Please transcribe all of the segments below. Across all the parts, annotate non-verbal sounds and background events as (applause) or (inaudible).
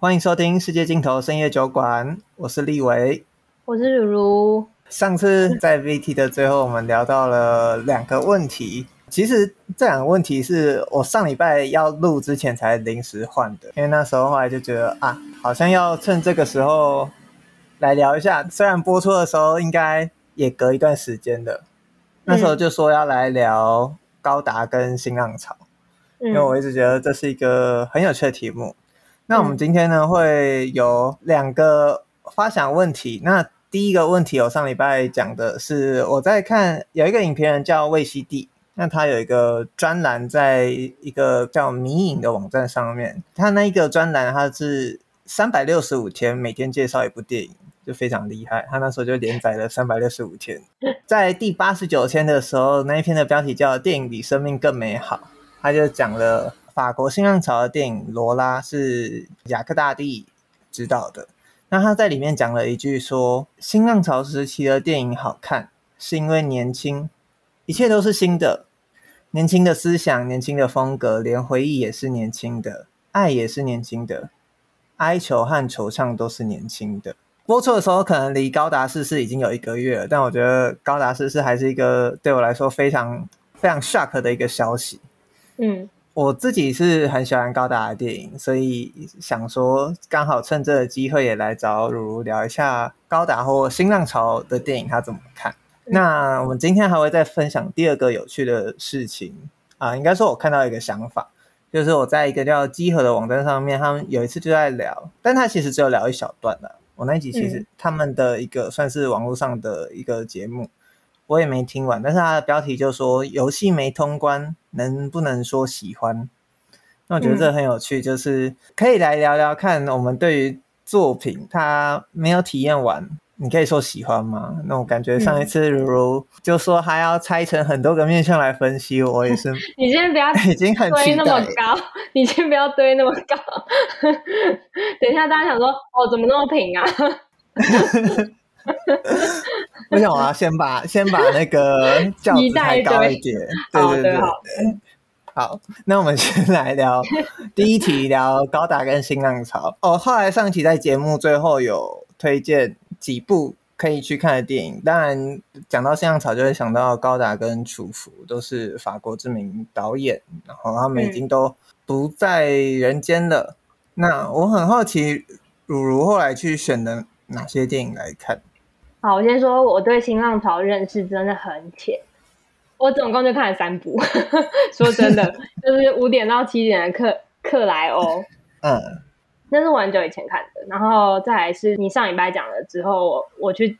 欢迎收听《世界尽头深夜酒馆》，我是立维，我是如如。上次在 VT 的最后，我们聊到了两个问题。其实这两个问题是我上礼拜要录之前才临时换的，因为那时候后来就觉得啊，好像要趁这个时候来聊一下。虽然播出的时候应该也隔一段时间的，那时候就说要来聊高达跟新浪潮，嗯，因为我一直觉得这是一个很有趣的题目。那我们今天呢，会有两个发想问题。那第一个问题，我上礼拜讲的是我在看有一个影评人叫魏西地，那他有一个专栏，在一个叫迷影的网站上面。他那一个专栏，他是三百六十五天，每天介绍一部电影，就非常厉害。他那时候就连载了三百六十五天，在第八十九天的时候，那一篇的标题叫《电影比生命更美好》，他就讲了。法国新浪潮的电影《罗拉》是雅克大帝执导的。那他在里面讲了一句说：“新浪潮时期的电影好看，是因为年轻，一切都是新的，年轻的思想，年轻的风格，连回忆也是年轻的，爱也是年轻的，哀求和惆怅都是年轻的。”播出的时候可能离高达逝世已经有一个月了，但我觉得高达逝世还是一个对我来说非常非常 shock 的一个消息。嗯。我自己是很喜欢高达的电影，所以想说刚好趁这个机会也来找如如聊一下高达或新浪潮的电影，他怎么看？那我们今天还会再分享第二个有趣的事情啊，应该说我看到一个想法，就是我在一个叫集合的网站上面，他们有一次就在聊，但他其实只有聊一小段的。我那一集其实他们的一个算是网络上的一个节目。我也没听完，但是它的标题就说游戏没通关，能不能说喜欢？那我觉得这很有趣，就是可以来聊聊看，我们对于作品它没有体验完，你可以说喜欢吗？那我感觉上一次如如就说还要拆成很多个面向来分析，我也是。你先不要 (laughs) 已经很堆那么高，你先不要堆那么高。(laughs) 等一下大家想说，哦，怎么那么平啊？(laughs) (laughs) 我想我要先把先把那个轿子抬高一点，对 (laughs) 对对，(laughs) 好，那我们先来聊第一题，聊高达跟新浪潮。哦，后来上期在节目最后有推荐几部可以去看的电影，当然讲到新浪潮就会想到高达跟楚服，都是法国知名导演，然后他们已经都不在人间了。嗯、那我很好奇，如如后来去选的哪些电影来看？好，我先说我对新浪潮认识真的很浅，我总共就看了三部。(laughs) 说真的，(laughs) 就是五点到七点的克克莱欧，嗯，那是我很久以前看的。然后再来是你上礼拜讲了之后，我我去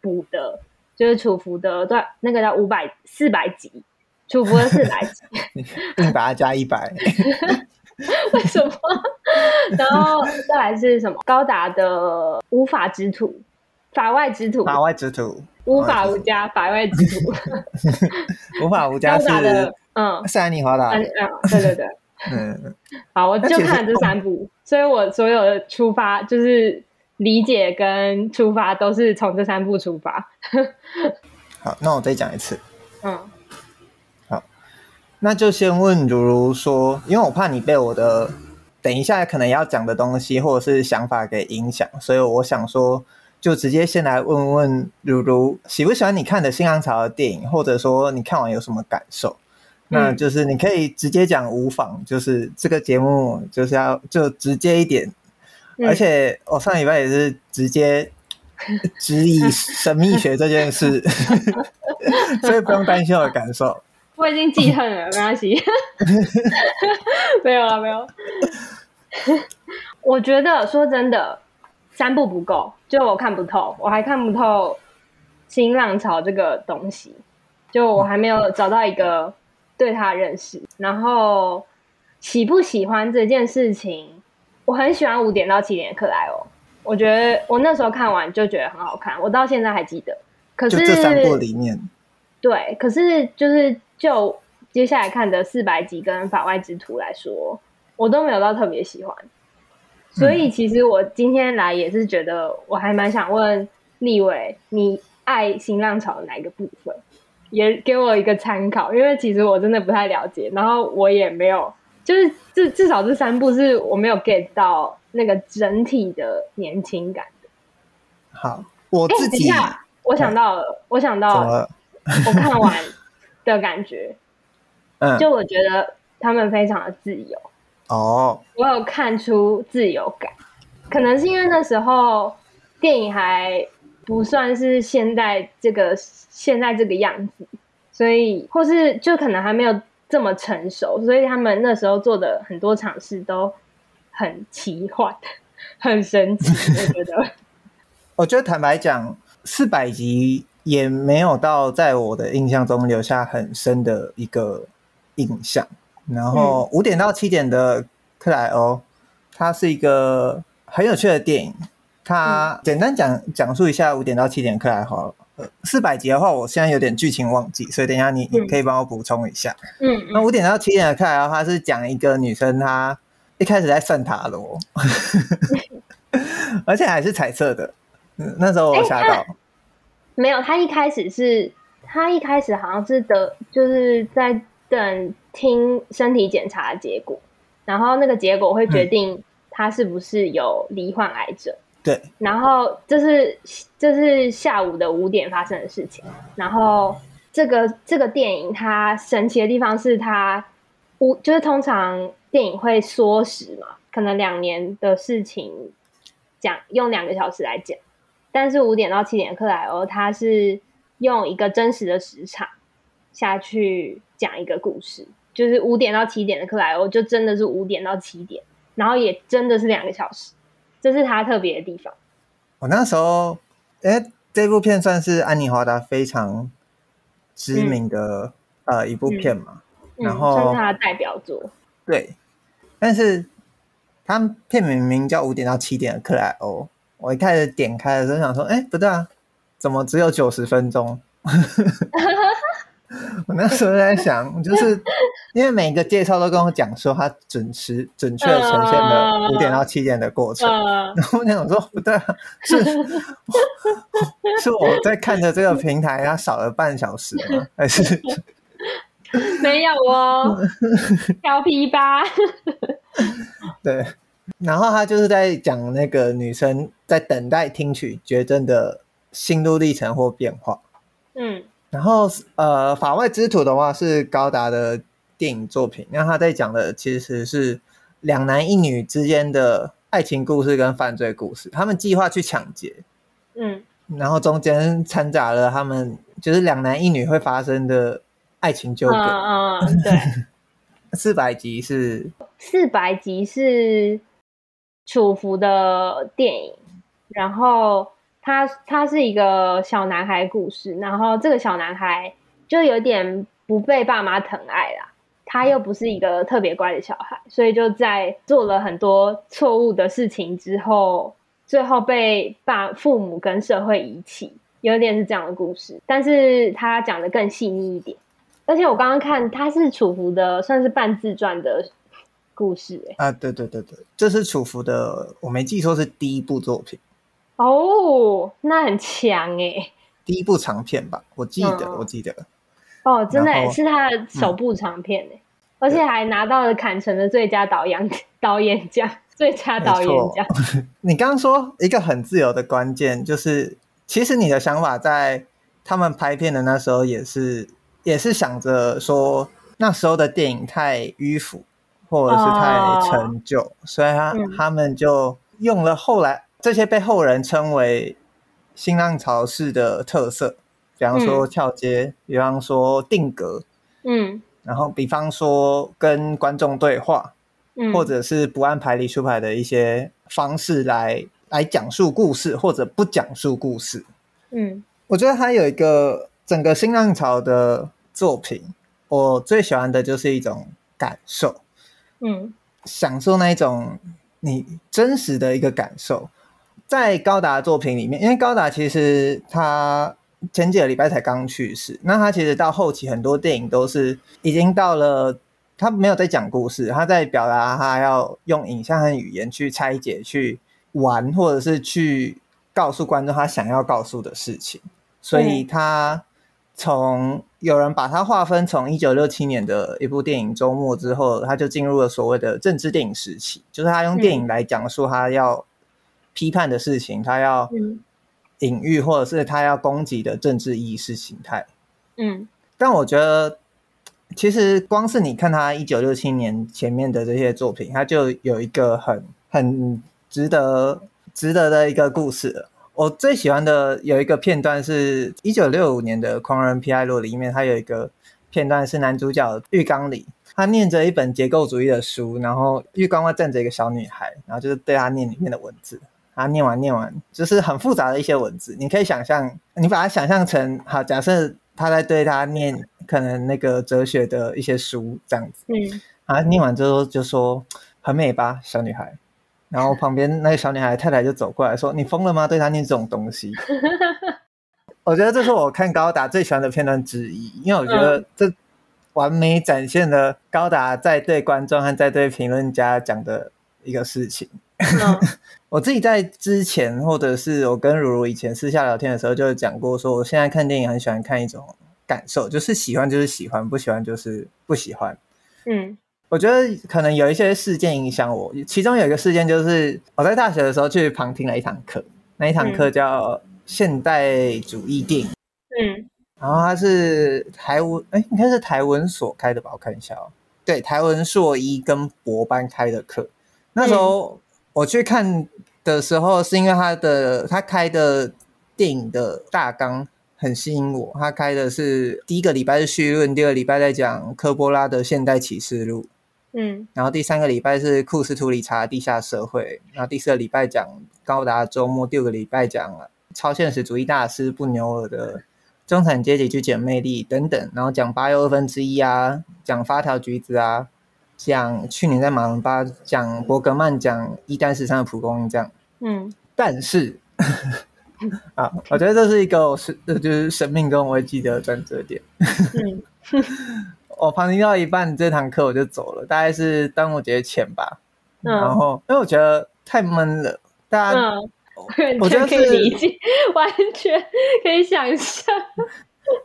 补的，就是楚服的，对，那个叫五百四百集，楚服的四百集，(laughs) 你把它加一百，为什么？然后再来是什么？高达的无法之徒。法外之徒，法外之徒，无法无家，法外之徒，(laughs) 无法无家是的，嗯，是安妮华达，嗯，对对对，(laughs) 嗯，好，我就看了这三部，所以我所有的出发就是理解跟出发都是从这三部出发。(laughs) 好，那我再讲一次，嗯，好，那就先问如如说，因为我怕你被我的等一下可能要讲的东西或者是想法给影响，所以我想说。就直接先来问问如如喜不喜欢你看的新浪潮的电影，或者说你看完有什么感受？嗯、那就是你可以直接讲无妨，就是这个节目就是要就直接一点。嗯、而且我上礼拜也是直接 (laughs) 质疑神秘学这件事，(laughs) 所以不用担心我的感受。我已经记恨了，没关系。(laughs) 没有了，没有。我觉得说真的。三部不够，就我看不透，我还看不透新浪潮这个东西，就我还没有找到一个对他认识。然后喜不喜欢这件事情，我很喜欢五点到七点的克莱欧，我觉得我那时候看完就觉得很好看，我到现在还记得。可是这三部里面，对，可是就是就接下来看的四百集跟法外之徒来说，我都没有到特别喜欢。所以其实我今天来也是觉得，我还蛮想问立伟，你爱新浪潮的哪一个部分？也给我一个参考，因为其实我真的不太了解，然后我也没有就是至至少这三部是我没有 get 到那个整体的年轻感的。好，我自己，欸、我想到了，嗯、我想到了，我看完的感觉，(laughs) 嗯，就我觉得他们非常的自由。哦，我有看出自由感，可能是因为那时候电影还不算是现在这个现在这个样子，所以或是就可能还没有这么成熟，所以他们那时候做的很多尝试都很奇幻，(laughs) 很神奇。(laughs) 我觉得，我觉得坦白讲，四百集也没有到在我的印象中留下很深的一个印象。然后五点到七点的克莱欧，它是一个很有趣的电影。它简单讲讲述一下五点到七点克莱欧。呃，四百集的话，我现在有点剧情忘记，所以等一下你你可以帮我补充一下。嗯，那五点到七点的克莱欧，它是讲一个女生，她一开始在算塔罗，(laughs) 而且还是彩色的。嗯，那时候我吓到。没有，她一开始是，她一开始好像是得，就是在等。听身体检查的结果，然后那个结果会决定他是不是有罹患癌症。对，然后这是这是下午的五点发生的事情。然后这个这个电影它神奇的地方是它五就是通常电影会缩时嘛，可能两年的事情讲用两个小时来讲，但是五点到七点克莱欧它是用一个真实的时长下去讲一个故事。就是五点到七点的克莱欧，就真的是五点到七点，然后也真的是两个小时，这是它特别的地方。我那时候，哎，这部片算是安妮华达非常知名的、嗯、呃一部片嘛，嗯、然后、嗯、算是他的代表作。对，但是他片名名叫五点到七点的克莱欧，我一开始点开的时候想说，哎，不对啊，怎么只有九十分钟？(laughs) (laughs) 我那时候在想，就是 (laughs) 因为每一个介绍都跟我讲说，他准时、准确呈现了五点到七点的过程。Uh, (laughs) 然后我想说，不对，是是我在看着这个平台，它少了半小时吗？还是没有哦？调皮吧？对。然后他就是在讲那个女生在等待听取绝症的心路历程或变化。嗯。然后，呃，法外之徒的话是高达的电影作品，那他在讲的其实是两男一女之间的爱情故事跟犯罪故事。他们计划去抢劫，嗯，然后中间掺杂了他们就是两男一女会发生的爱情纠葛。嗯嗯，对。(laughs) 四百集是四百集是楚服的电影，然后。他他是一个小男孩故事，然后这个小男孩就有点不被爸妈疼爱啦，他又不是一个特别乖的小孩，所以就在做了很多错误的事情之后，最后被爸父母跟社会遗弃，有点是这样的故事。但是他讲的更细腻一点，而且我刚刚看他是楚服的，算是半自传的故事，欸，啊，对对对对，这是楚服的，我没记错是第一部作品。哦，那很强哎！第一部长片吧，我记得，嗯、我记得。哦，真的是他的首部长片哎，嗯、而且还拿到了坎城的最佳导演 (laughs) 导演奖、最佳导演奖。(laughs) 你刚刚说一个很自由的关键，就是其实你的想法在他们拍片的那时候也是也是想着说那时候的电影太迂腐，或者是太陈旧，哦、所以他、嗯、他们就用了后来。这些被后人称为新浪潮式的特色，比方说跳接，嗯、比方说定格，嗯，然后比方说跟观众对话，嗯，或者是不按牌理出牌的一些方式来来讲述故事，或者不讲述故事，嗯，我觉得还有一个整个新浪潮的作品，我最喜欢的就是一种感受，嗯，享受那一种你真实的一个感受。在高达作品里面，因为高达其实他前几个礼拜才刚去世，那他其实到后期很多电影都是已经到了他没有在讲故事，他在表达他要用影像和语言去拆解、去玩，或者是去告诉观众他想要告诉的事情，所以他从有人把它划分从一九六七年的一部电影周末之后，他就进入了所谓的政治电影时期，就是他用电影来讲述他要批判的事情，他要隐喻或者是他要攻击的政治意识形态。嗯，但我觉得其实光是你看他一九六七年前面的这些作品，他就有一个很很值得值得的一个故事了。我最喜欢的有一个片段是一九六五年的《狂人皮埃洛》里面，他有一个片段是男主角浴缸里，他念着一本结构主义的书，然后浴缸外站着一个小女孩，然后就是对他念里面的文字，他念完念完就是很复杂的一些文字，你可以想象，你把它想象成好，假设他在对他念可能那个哲学的一些书这样子，嗯，啊念完之后就说很美吧，小女孩。然后旁边那个小女孩太太就走过来说：“你疯了吗？对她念这种东西？(laughs) ”我觉得这是我看高达最喜欢的片段之一，因为我觉得这完美展现了高达在对观众和在对评论家讲的一个事情。(laughs) 我自己在之前，或者是我跟如如以前私下聊天的时候，就讲过说，我现在看电影很喜欢看一种感受，就是喜欢就是喜欢，不喜欢就是不喜欢。嗯。我觉得可能有一些事件影响我，其中有一个事件就是我在大学的时候去旁听了一堂课，那一堂课叫现代主义电影，嗯，然后它是台文，哎，应该是台文所开的吧？我看一下哦，对，台文硕一跟博班开的课。那时候我去看的时候，是因为他的他开的电影的大纲很吸引我，他开的是第一个礼拜是绪论，第二个礼拜在讲科波拉的《现代启示录》。嗯，然后第三个礼拜是库斯图里查地下社会，然后第四个礼拜讲高达周末，第五个礼拜讲超现实主义大师布纽尔的中产阶级去捡魅力等等，然后讲八又二分之一啊，讲发条橘子啊，讲去年在马伦巴讲伯格曼讲一单十三的蒲公英这样，嗯，但是 (laughs) 啊，我觉得这是一个是就是生命中我会记得的转折点，嗯。(laughs) 我旁听到一半，这堂课我就走了，大概是端午节前吧。嗯、然后，因为我觉得太闷了，大家，嗯、我觉得可以理解，完全可以想象。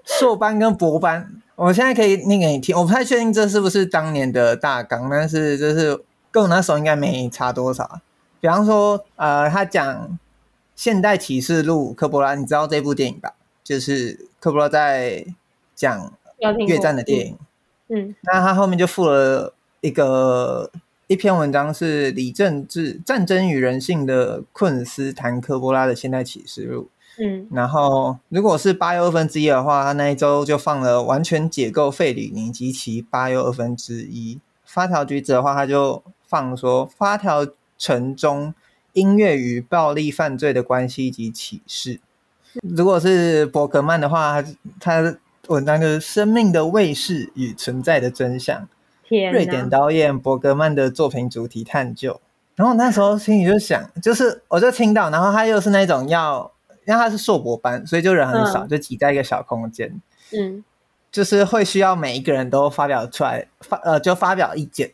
硕班跟博班，我现在可以念给你听。我不太确定这是不是当年的大纲，但是就是跟我那时候应该没差多少。比方说，呃，他讲《现代启示录》科波拉，你知道这部电影吧？就是科波拉在讲越战的电影。嗯，那他后面就附了一个一篇文章，是李政治《战争与人性的困斯谈科波拉的现代启示录》。嗯，然后如果是八又二分之一的话，他那一周就放了完全解构费里尼及其八又二分之一。发条橘子的话，他就放说发条城中音乐与暴力犯罪的关系及启示。如果是伯格曼的话，他他。文章就是《生命的卫士与存在的真相》，天，瑞典导演伯格曼的作品主题探究。然后那时候心里就想，就是我就听到，然后他又是那种要，因为他是硕博班，所以就人很少，嗯、就挤在一个小空间，嗯，就是会需要每一个人都发表出来，发呃就发表意见。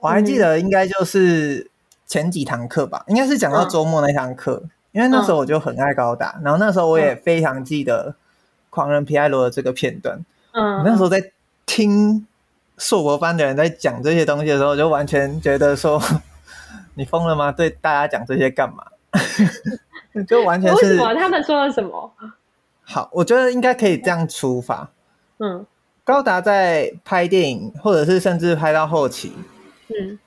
我还记得应该就是前几堂课吧，应该是讲到周末那堂课，嗯、因为那时候我就很爱高达，然后那时候我也非常记得。狂人皮埃罗的这个片段，嗯，那时候在听硕博班的人在讲这些东西的时候，就完全觉得说，(laughs) 你疯了吗？对大家讲这些干嘛？(laughs) 就完全是为什么？他们说了什么？好，我觉得应该可以这样出发。嗯，高达在拍电影，或者是甚至拍到后期，嗯，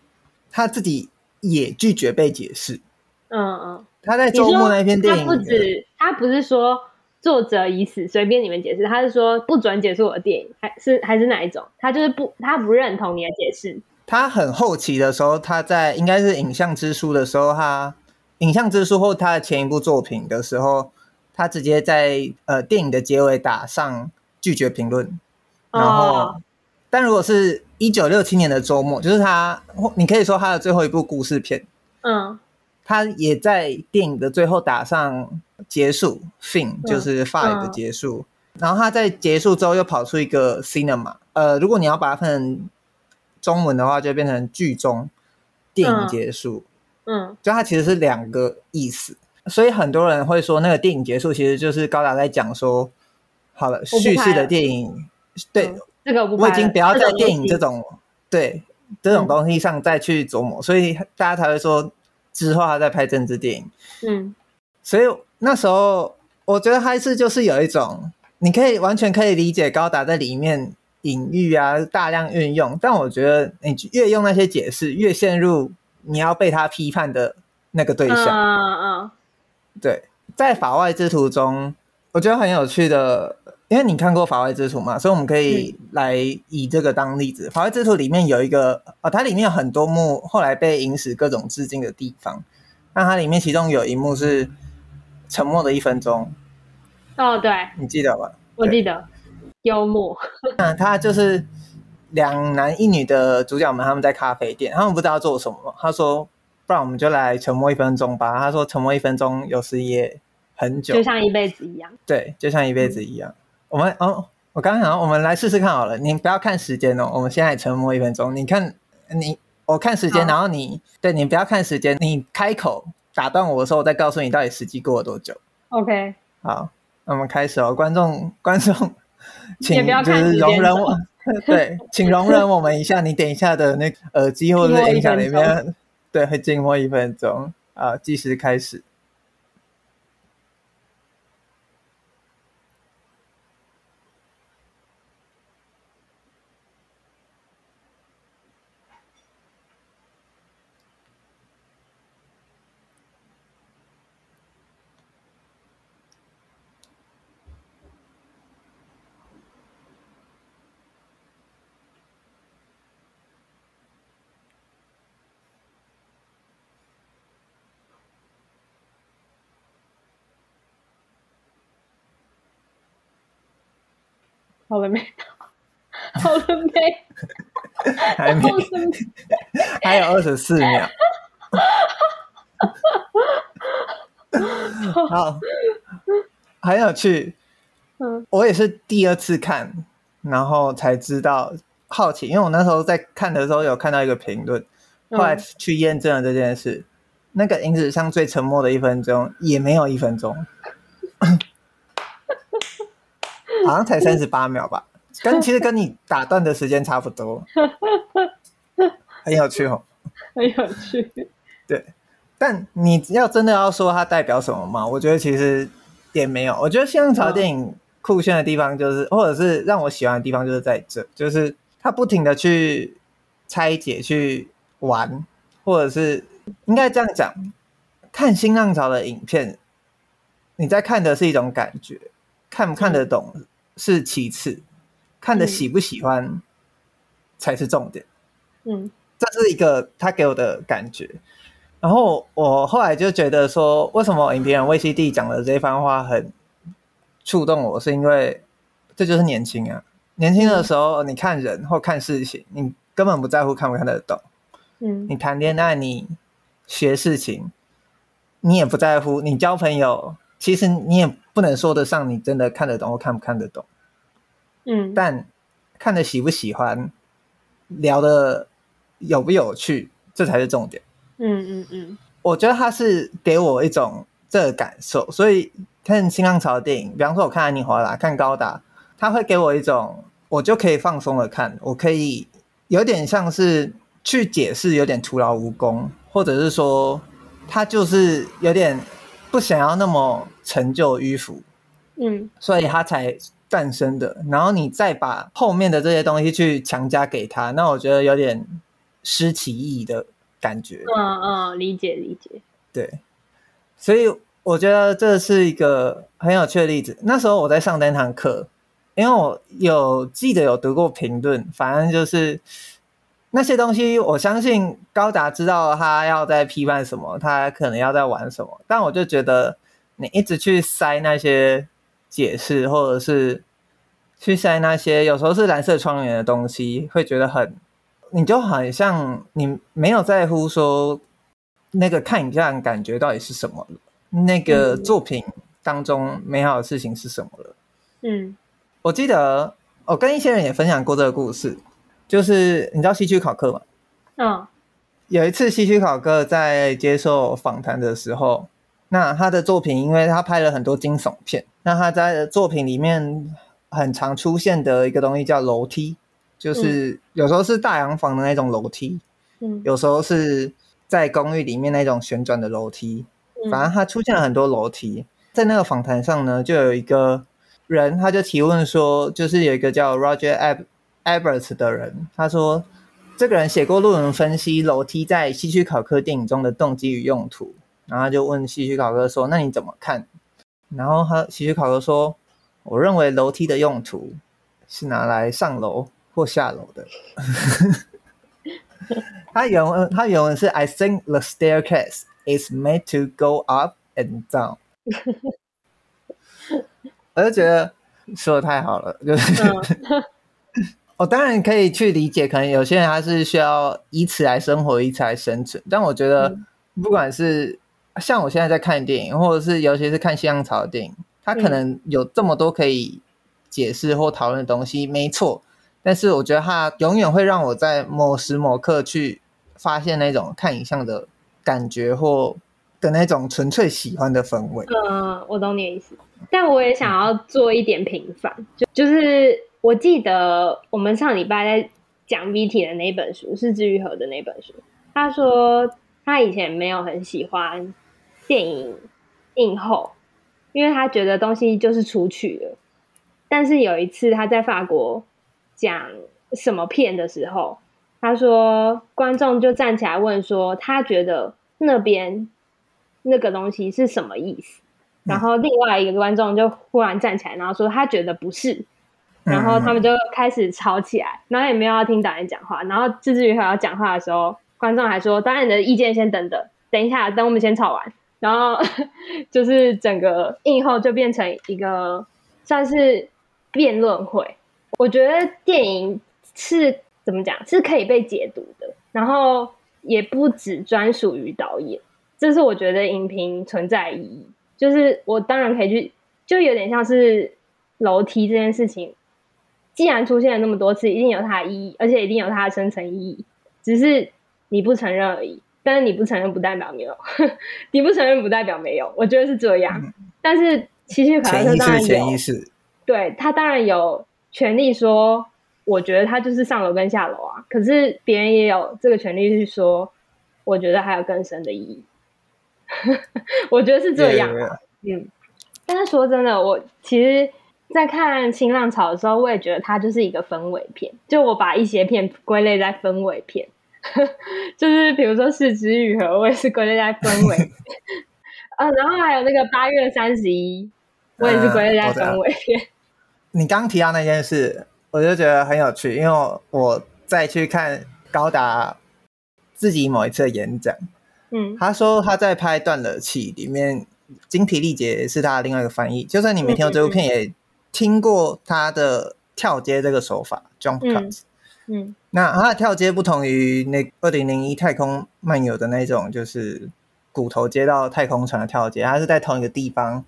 他自己也拒绝被解释。嗯嗯，他在周末那篇电影，他不止，他不是说。作者已死，随便你们解释。他是说不准解释我的电影，还是还是哪一种？他就是不，他不认同你的解释。他很后期的时候，他在应该是影像之书的时候，他影像之书或他的前一部作品的时候，他直接在呃电影的结尾打上拒绝评论。然后，哦、但如果是一九六七年的周末，就是他，你可以说他的最后一部故事片，嗯，他也在电影的最后打上。结束，fin 就是法语的结束。嗯、然后他在结束之后又跑出一个 cinema，呃，如果你要把它分成中文的话，就变成剧中，电影结束。嗯，嗯。就它其实是两个意思。所以很多人会说，那个电影结束其实就是高达在讲说，好了，叙事的电影，对，嗯、这个我，我已经不要在电影这种对这种东西上再去琢磨，嗯、所以大家才会说之后他在拍政治电影。嗯，所以那时候我觉得还是就是有一种，你可以完全可以理解高达在里面隐喻啊，大量运用，但我觉得你越用那些解释，越陷入你要被他批判的那个对象。嗯嗯，对，在法外之徒中，我觉得很有趣的。因为你看过《法外之徒》嘛，所以我们可以来以这个当例子。嗯《法外之徒》里面有一个哦，它里面有很多幕后来被影史各种致敬的地方。那它里面其中有一幕是沉默的一分钟。哦，对，你记得吧？我记得，幽默。嗯，他就是两男一女的主角们，他们在咖啡店，他们不知道做什么。他说：“不然我们就来沉默一分钟吧。”他说：“沉默一分钟，有时也很久，就像一辈子一样。”对，就像一辈子一样。嗯我们哦，我刚刚想，我们来试试看好了。你不要看时间哦，我们现在沉默一分钟。你看，你我看时间，然后你对你不要看时间，你开口打断我的时候，我再告诉你到底时机过了多久。OK，好，那我们开始哦，观众观众，请就是容忍我，(laughs) 对，请容忍我们一下。你等一下的那个耳机或者是音响里面，对，会静默一分钟啊，计时开始。好了没？好了没？(laughs) 还没，还有二十四秒。(laughs) 好，很有趣。嗯，我也是第二次看，然后才知道好奇，因为我那时候在看的时候有看到一个评论，后来去验证了这件事。嗯、那个影子上最沉默的一分钟，也没有一分钟。(laughs) 好像才三十八秒吧，跟 (laughs) 其实跟你打断的时间差不多，很有趣哦，(laughs) 很有趣。对，但你要真的要说它代表什么吗？我觉得其实也没有。我觉得新浪潮电影酷炫的地方就是，或者是让我喜欢的地方就是在这，就是它不停的去拆解、去玩，或者是应该这样讲，看新浪潮的影片，你在看的是一种感觉，看不看得懂。是其次，看的喜不喜欢才是重点。嗯，这是一个他给我的感觉。然后我后来就觉得说，为什么影评人魏西弟讲的这番话很触动我，是因为这就是年轻啊。年轻的时候，你看人或看事情，你根本不在乎看不看得懂。嗯，你谈恋爱，你学事情，你也不在乎。你交朋友，其实你也不能说得上你真的看得懂或看不看得懂。嗯，但看的喜不喜欢，聊的有不有趣，这才是重点。嗯嗯嗯，我觉得他是给我一种这个感受，所以看新浪潮的电影，比方说我看安妮华达、看高达，他会给我一种，我就可以放松的看，我可以有点像是去解释，有点徒劳无功，或者是说他就是有点不想要那么陈旧迂腐，嗯，所以他才。诞生的，然后你再把后面的这些东西去强加给他，那我觉得有点失其意的感觉。嗯嗯，理解理解。对，所以我觉得这是一个很有趣的例子。那时候我在上那堂课，因为我有记得有读过评论，反正就是那些东西，我相信高达知道他要在批判什么，他可能要在玩什么，但我就觉得你一直去塞那些。解释，或者是去塞那些有时候是蓝色窗帘的东西，会觉得很，你就好像你没有在乎说那个看影片的感觉到底是什么了，那个作品当中美好的事情是什么了。嗯，我记得我跟一些人也分享过这个故事，就是你知道西区考克吗？嗯，有一次西区考克在接受访谈的时候。那他的作品，因为他拍了很多惊悚片，那他在作品里面很常出现的一个东西叫楼梯，就是有时候是大洋房的那种楼梯，嗯，有时候是在公寓里面那种旋转的楼梯，反正他出现了很多楼梯。在那个访谈上呢，就有一个人他就提问说，就是有一个叫 Roger Ab Ebert 的人，他说这个人写过论文分析楼梯在希区考克电影中的动机与用途，然后他就问希区考哥说：“那你怎么看？”然后他希区考哥说：“我认为楼梯的用途是拿来上楼或下楼的。(laughs) ”他原文他原文是：“I think the staircase is made to go up and down。(laughs) ”我就觉得说的太好了，就是 (laughs) 我当然可以去理解，可能有些人他是需要以此来生活，以此来生存，但我觉得不管是。像我现在在看电影，或者是尤其是看西洋潮的电影，它可能有这么多可以解释或讨论的东西，没错。但是我觉得它永远会让我在某时某刻去发现那种看影像的感觉，或的那种纯粹喜欢的氛围。嗯，我懂你的意思。但我也想要做一点平凡，就就是我记得我们上礼拜在讲 VT 的那本书是治愈和的那本书，他说他以前没有很喜欢。电影映后，因为他觉得东西就是出去了。但是有一次他在法国讲什么片的时候，他说观众就站起来问说，他觉得那边那个东西是什么意思？然后另外一个观众就忽然站起来，然后说他觉得不是。然后他们就开始吵起来，然后也没有要听导演讲话。然后自治于还要讲话的时候，观众还说：“导演的意见先等等，等一下，等我们先吵完。”然后 (laughs) 就是整个映后就变成一个算是辩论会。我觉得电影是怎么讲，是可以被解读的，然后也不只专属于导演。这是我觉得影评存在意义。就是我当然可以去，就有点像是楼梯这件事情，既然出现了那么多次，一定有它的意义，而且一定有它的深层意义，只是你不承认而已。但是你不承认不代表没有，(laughs) 你不承认不代表没有，我觉得是这样。嗯、但是希区考克当然有，潜意识，对，他当然有权利说，我觉得他就是上楼跟下楼啊。可是别人也有这个权利去说，我觉得还有更深的意义。(laughs) 我觉得是这样。嗯，但是说真的，我其实，在看新浪潮的时候，我也觉得它就是一个氛围片。就我把一些片归类在氛围片。(laughs) 就是比如说四肢愈合，我也是归类在氛围。(laughs) 啊，然后还有那个八月三十一，我也是归类在氛围。嗯、(laughs) 你刚提到那件事，我就觉得很有趣，因为我再去看高达自己某一次的演讲，嗯，他说他在拍《断了气》里面，精疲力竭是他的另外一个翻译。就算你没听过这部片，也听过他的跳接这个手法 （jump cut）。嗯嗯，那它的跳接不同于那二零零一太空漫游的那种，就是骨头接到太空船的跳接，它是在同一个地方、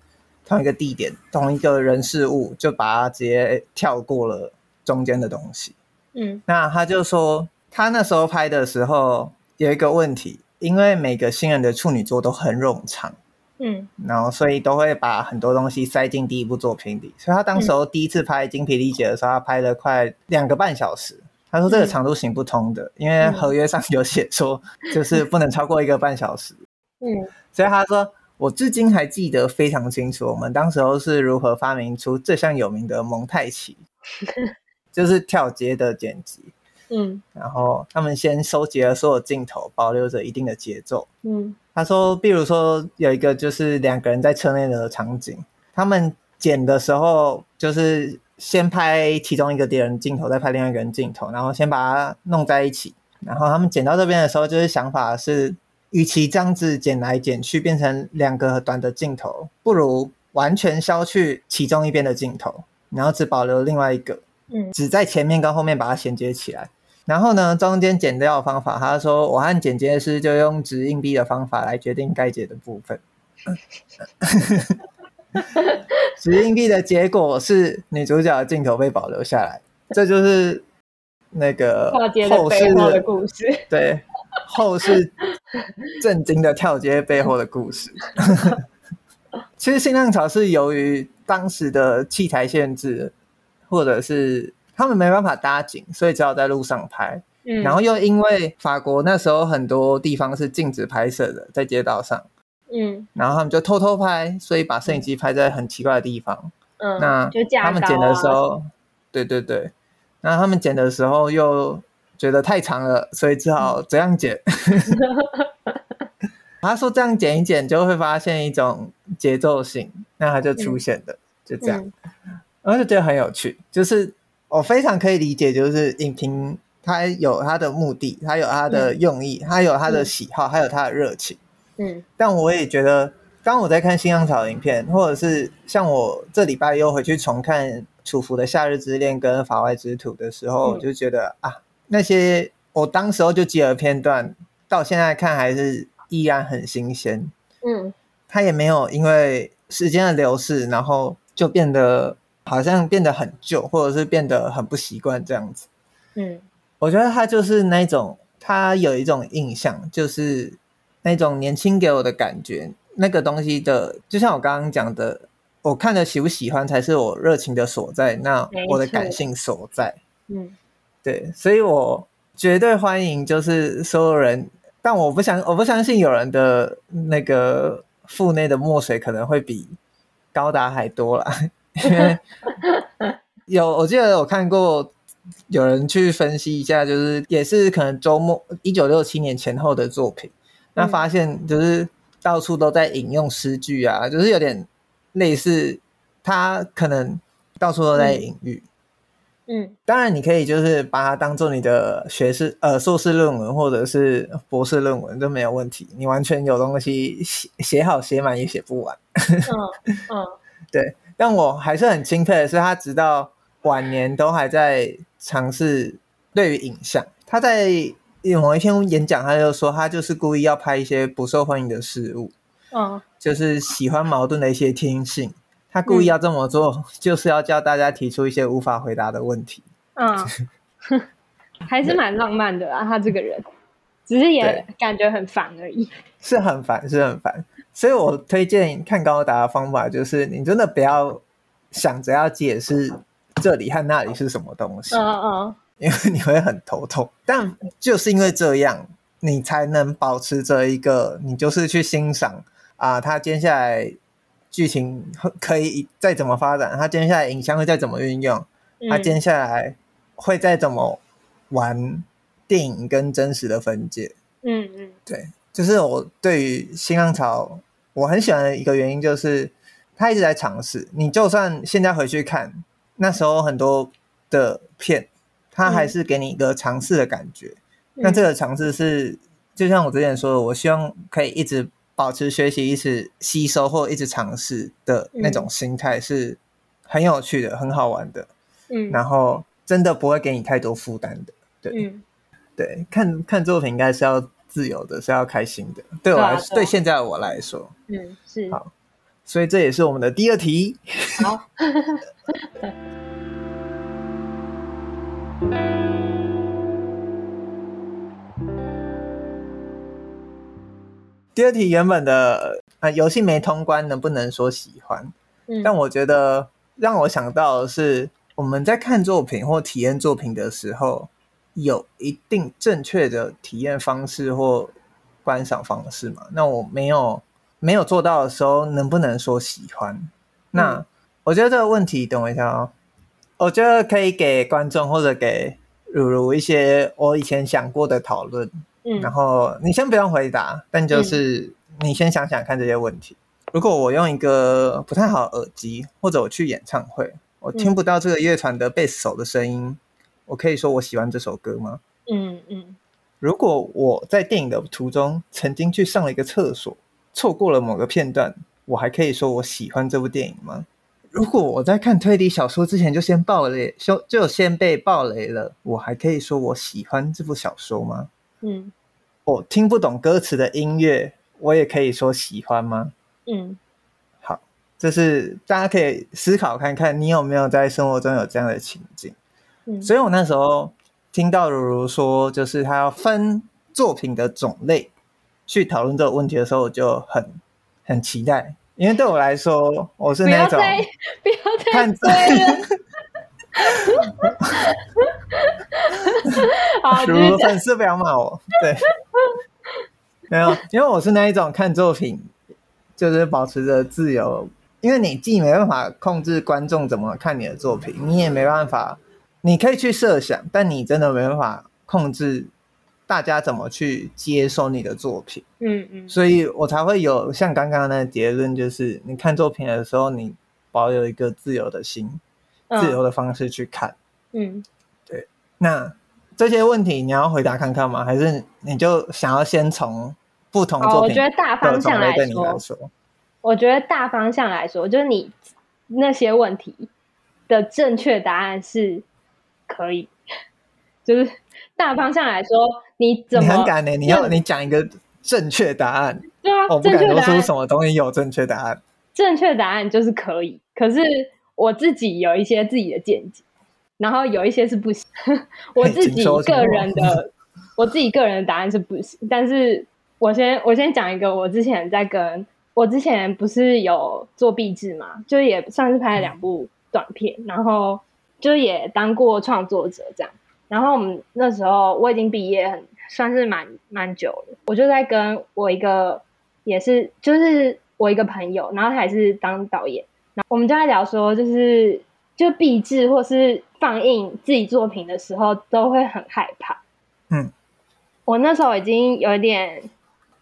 同一个地点、同一个人事物，就把它直接跳过了中间的东西。嗯，那他就说，他那时候拍的时候有一个问题，因为每个新人的处女作都很冗长，嗯，然后所以都会把很多东西塞进第一部作品里，所以他当时候第一次拍《精疲力竭》的时候，他拍了快两个半小时。他说这个长度行不通的，嗯、因为合约上有写说，(laughs) 就是不能超过一个半小时。嗯，所以他说，我至今还记得非常清楚，我们当时候是如何发明出这项有名的蒙太奇，(laughs) 就是跳接的剪辑。嗯，然后他们先收集了所有镜头，保留着一定的节奏。嗯，他说，比如说有一个就是两个人在车内的场景，他们剪的时候就是。先拍其中一个敌人镜头，再拍另外一个人镜头，然后先把它弄在一起。然后他们剪到这边的时候，就是想法是，与其这样子剪来剪去变成两个短的镜头，不如完全消去其中一边的镜头，然后只保留另外一个，嗯，只在前面跟后面把它衔接起来。然后呢，中间剪掉的方法，他说我和剪接师就用掷硬币的方法来决定该剪的部分。(laughs) 掷硬币的结果是女主角的镜头被保留下来，这就是那个后世的故事。对，后世震惊的跳街背后的故事。(laughs) 其实新浪潮是由于当时的器材限制，或者是他们没办法搭景，所以只好在路上拍。嗯，然后又因为法国那时候很多地方是禁止拍摄的，在街道上。嗯，然后他们就偷偷拍，所以把摄影机拍在很奇怪的地方。嗯，那他们剪的时候，对对对，那他们剪的时候又觉得太长了，所以只好这样剪。(laughs) 他说这样剪一剪就会发现一种节奏性，那他就出现的，嗯、就这样，然后就觉得很有趣。就是我非常可以理解，就是影评他有他的目的，他有他的用意，他、嗯、有他的喜好，还、嗯、有他的热情。嗯，但我也觉得，当我在看新浪潮的影片，或者是像我这礼拜又回去重看楚服的《夏日之恋》跟《法外之徒》的时候，嗯、我就觉得啊，那些我当时候就记得片段，到现在看还是依然很新鲜。嗯，它也没有因为时间的流逝，然后就变得好像变得很旧，或者是变得很不习惯这样子。嗯，我觉得它就是那种，它有一种印象，就是。那种年轻给我的感觉，那个东西的，就像我刚刚讲的，我看的喜不喜欢才是我热情的所在，那我的感性所在。嗯，对，所以我绝对欢迎，就是所有人，但我不相，我不相信有人的那个腹内的墨水可能会比高达还多啦，(laughs) 因为有，我记得我看过有人去分析一下，就是也是可能周末一九六七年前后的作品。那发现就是到处都在引用诗句啊，就是有点类似，他可能到处都在隐喻。嗯，当然你可以就是把它当做你的学士呃硕士论文或者是博士论文都没有问题，你完全有东西写写好写满也写不完。嗯嗯，(laughs) 对。但我还是很钦佩的是，他直到晚年都还在尝试对于影像，他在。有某一篇演讲，他就说他就是故意要拍一些不受欢迎的事物，嗯，就是喜欢矛盾的一些天性，他故意要这么做，嗯、就是要叫大家提出一些无法回答的问题。嗯，(laughs) 还是蛮浪漫的啊，他这个人，只是也感觉很烦而已。是很烦，是很烦。所以我推荐看高达的方法就是，你真的不要想着要解释这里和那里是什么东西。嗯嗯。因为你会很头痛，但就是因为这样，你才能保持着一个，你就是去欣赏啊，他接下来剧情可以再怎么发展，他接下来影像会再怎么运用，他接下来会再怎么玩电影跟真实的分界。嗯嗯，对，就是我对于新浪潮我很喜欢的一个原因，就是他一直在尝试。你就算现在回去看，那时候很多的片。他还是给你一个尝试的感觉，嗯、那这个尝试是，就像我之前说的，我希望可以一直保持学习，一直吸收或一直尝试的那种心态，是很有趣的，很好玩的。嗯，然后真的不会给你太多负担的。对，嗯、对，看看作品应该是要自由的，是要开心的。对我来说，对，啊、对现在的我来说，嗯，是好，所以这也是我们的第二题。好。(laughs) 第二题原本的啊，游戏没通关，能不能说喜欢？嗯，但我觉得让我想到的是，我们在看作品或体验作品的时候，有一定正确的体验方式或观赏方式嘛？那我没有没有做到的时候，能不能说喜欢？那、嗯、我觉得这个问题，等我一下哦。我觉得可以给观众或者给如如一些我以前想过的讨论。嗯，然后你先不用回答，但就是你先想想看这些问题。嗯、如果我用一个不太好耳机，或者我去演唱会，我听不到这个乐团的贝斯手的声音，我可以说我喜欢这首歌吗？嗯嗯。嗯，如果我在电影的途中曾经去上了一个厕所，错过了某个片段，我还可以说我喜欢这部电影吗？如果我在看推理小说之前就先爆雷，就就先被爆雷了，我还可以说我喜欢这部小说吗？嗯，我听不懂歌词的音乐，我也可以说喜欢吗？嗯，好，这是大家可以思考看看，你有没有在生活中有这样的情境？嗯，所以我那时候听到如如说，就是他要分作品的种类去讨论这个问题的时候，我就很很期待，因为对我来说，我是那种不要再不要再追了，(laughs) 好，粉丝不要骂我。对，没有，因为我是那一种看作品，就是保持着自由。因为你既没办法控制观众怎么看你的作品，你也没办法，你可以去设想，但你真的没办法控制大家怎么去接收你的作品。嗯嗯，所以我才会有像刚刚那个结论，就是你看作品的时候，你保有一个自由的心，自由的方式去看。嗯，对。那这些问题你要回答看看吗？还是你就想要先从不同作品？我觉得大方向来说。我觉得大方向来说，就是你那些问题的正确答案是可以，(laughs) 就是大方向来说，你怎么你很敢呢、欸？你要你讲一个正确答案，对啊，我不敢说出什么东西有正确答案。正确答案就是可以，可是我自己有一些自己的见解，然后有一些是不行。(laughs) 我自己个人的，(laughs) 我自己个人的答案是不行。但是我先我先讲一个，我之前在跟。我之前不是有做壁纸嘛，就也算是拍了两部短片，然后就也当过创作者这样。然后我们那时候我已经毕业很算是蛮蛮久了，我就在跟我一个也是就是我一个朋友，然后他也是当导演，然后我们就在聊说，就是就毕制或是放映自己作品的时候都会很害怕。嗯，我那时候已经有一点。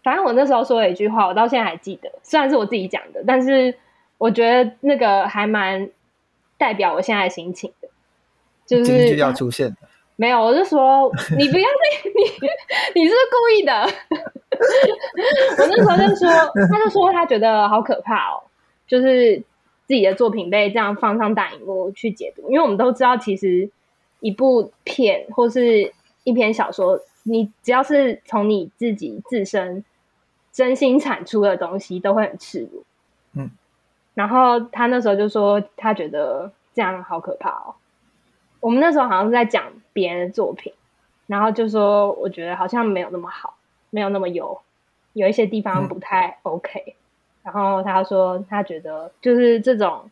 反正我那时候说了一句话，我到现在还记得。虽然是我自己讲的，但是我觉得那个还蛮代表我现在的心情的。就是要出现没有，我就说 (laughs) 你不要那，(laughs) 你你是故意的？(laughs) 我那时候就说，他就说他觉得好可怕哦，就是自己的作品被这样放上大荧幕去解读。因为我们都知道，其实一部片或是一篇小说，你只要是从你自己自身。真心产出的东西都会很赤裸，嗯，然后他那时候就说他觉得这样好可怕哦。我们那时候好像是在讲别人的作品，然后就说我觉得好像没有那么好，没有那么有，有一些地方不太 OK。嗯，然后他说他觉得就是这种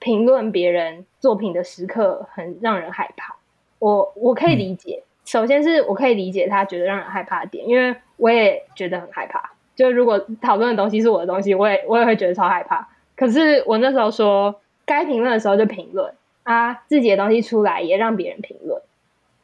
评论别人作品的时刻很让人害怕。我我可以理解，嗯，首先是我可以理解他觉得让人害怕的点，因为我也觉得很害怕。就如果讨论的东西是我的东西，我也我也会觉得超害怕。可是我那时候说，该评论的时候就评论啊，自己的东西出来也让别人评论。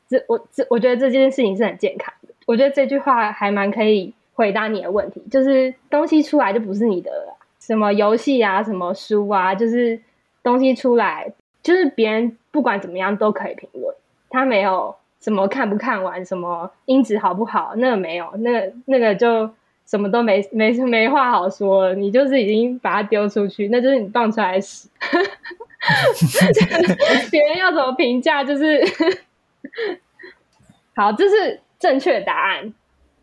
这我这我觉得这件事情是很健康的。我觉得这句话还蛮可以回答你的问题，就是东西出来就不是你的了。什么游戏啊，什么书啊，就是东西出来，就是别人不管怎么样都可以评论。他没有什么看不看完，什么音质好不好，那个没有，那个那个就。什么都没 (laughs) 没没话好说，你就是已经把它丢出去，那就是你放出来的屎。(laughs) 别人要怎么评价，就是好，这是正确答案。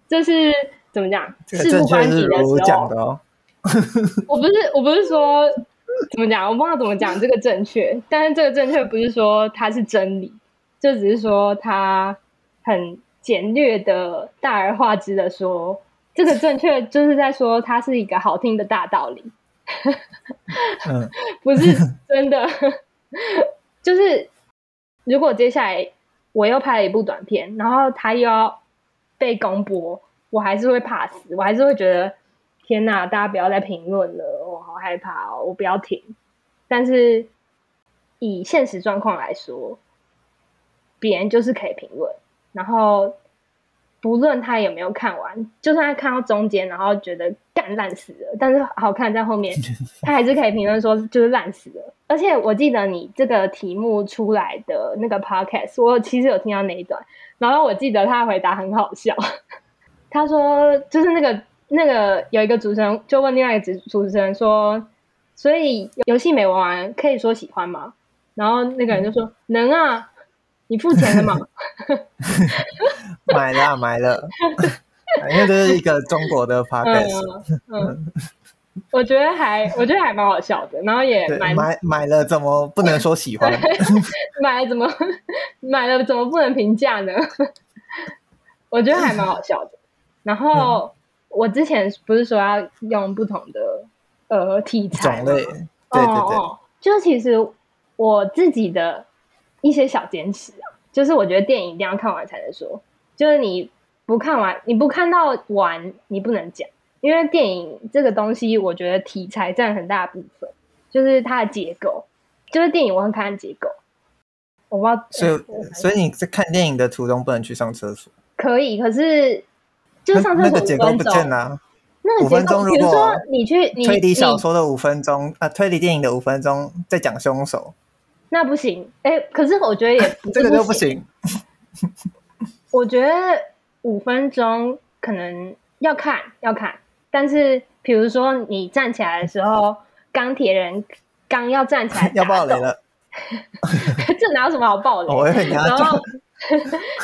这是怎么讲？事不关己的时候。哦、我不是我不是说怎么讲，我不知道怎么讲这个正确，但是这个正确不是说它是真理，就只是说它很简略的大而化之的说。这个正确就是在说，它是一个好听的大道理，嗯、(laughs) 不是 (laughs) 真的。就是如果接下来我又拍了一部短片，然后它又要被公播，我还是会怕死，我还是会觉得天哪，大家不要再评论了，我好害怕哦，我不要停。但是以现实状况来说，别人就是可以评论，然后。不论他有没有看完，就算他看到中间，然后觉得干烂死了，但是好看在后面，他还是可以评论说就是烂死了。而且我记得你这个题目出来的那个 podcast，我其实有听到那一段，然后我记得他的回答很好笑。(laughs) 他说就是那个那个有一个主持人就问另外一个主主持人说，所以游戏没玩完可以说喜欢吗？然后那个人就说能啊。你付钱了吗？(laughs) (laughs) 买了、啊，买了。因为这是一个中国的 podcast。嗯，嗯我觉得还，我觉得还蛮好笑的。然后也买买买了，怎么不能说喜欢？(laughs) 买了怎么买了怎么不能评价呢？(laughs) 我觉得还蛮好笑的。然后我之前不是说要用不同的呃题材种类？对对对，哦、就其实我自己的。一些小坚持啊，就是我觉得电影一定要看完才能说，就是你不看完，你不看到完，你不能讲，因为电影这个东西，我觉得题材占很大部分，就是它的结构，就是电影我很看结构，我不知道，所以所以你在看电影的途中不能去上厕所，可以，可是就上厕所那个结构不见了。五分钟，如果你去你推理小说的五分钟啊，推理电影的五分钟在讲凶手，那不行。哎、欸，可是我觉得也 (laughs) 不这个就不行。(laughs) 我觉得五分钟可能要看要看，但是比如说你站起来的时候，钢铁人刚要站起来 (laughs) 要爆雷了，(laughs) 这哪有什么好爆雷？然后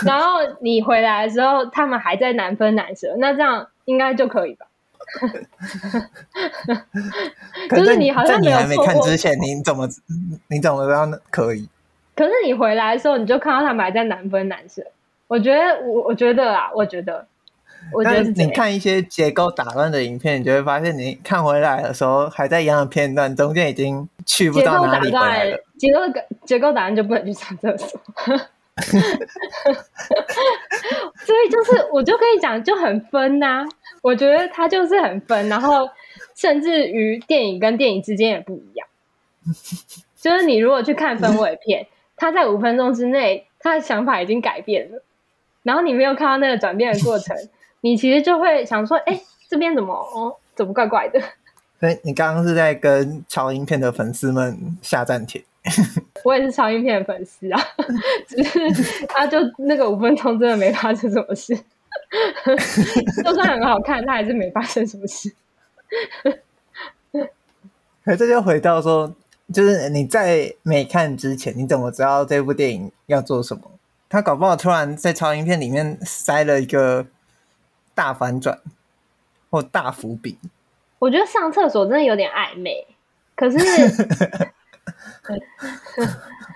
然后你回来的时候，他们还在难分难舍，那这样应该就可以吧？(laughs) 可是你好像没有，在你还没看之前，你怎么你怎么知道可以？可是你回来的时候，你就看到他们还在难分难舍。我觉得，我我觉得啊，我觉得，我觉得你看一些结构打乱的影片，你就会发现，你看回来的时候还在一样的片段，中间已经去不到哪里回来了。结构结构打乱就不能去上厕所。所以就是我就跟你讲，就很分呐、啊。我觉得他就是很分，然后甚至于电影跟电影之间也不一样。就是你如果去看氛围片，他在五分钟之内，他的想法已经改变了，然后你没有看到那个转变的过程，(laughs) 你其实就会想说：哎，这边怎么哦，怎么怪怪的？(laughs) 所以你刚刚是在跟超音片的粉丝们下战帖。(laughs) 我也是超音片的粉丝啊，只是他就那个五分钟真的没发生什么事。就算很好看，他还是没发生什么事。可这就回到说，就是你在没看之前，你怎么知道这部电影要做什么？他搞不好突然在超英片里面塞了一个大反转或大伏笔。我觉得上厕所真的有点暧昧，可是 (laughs)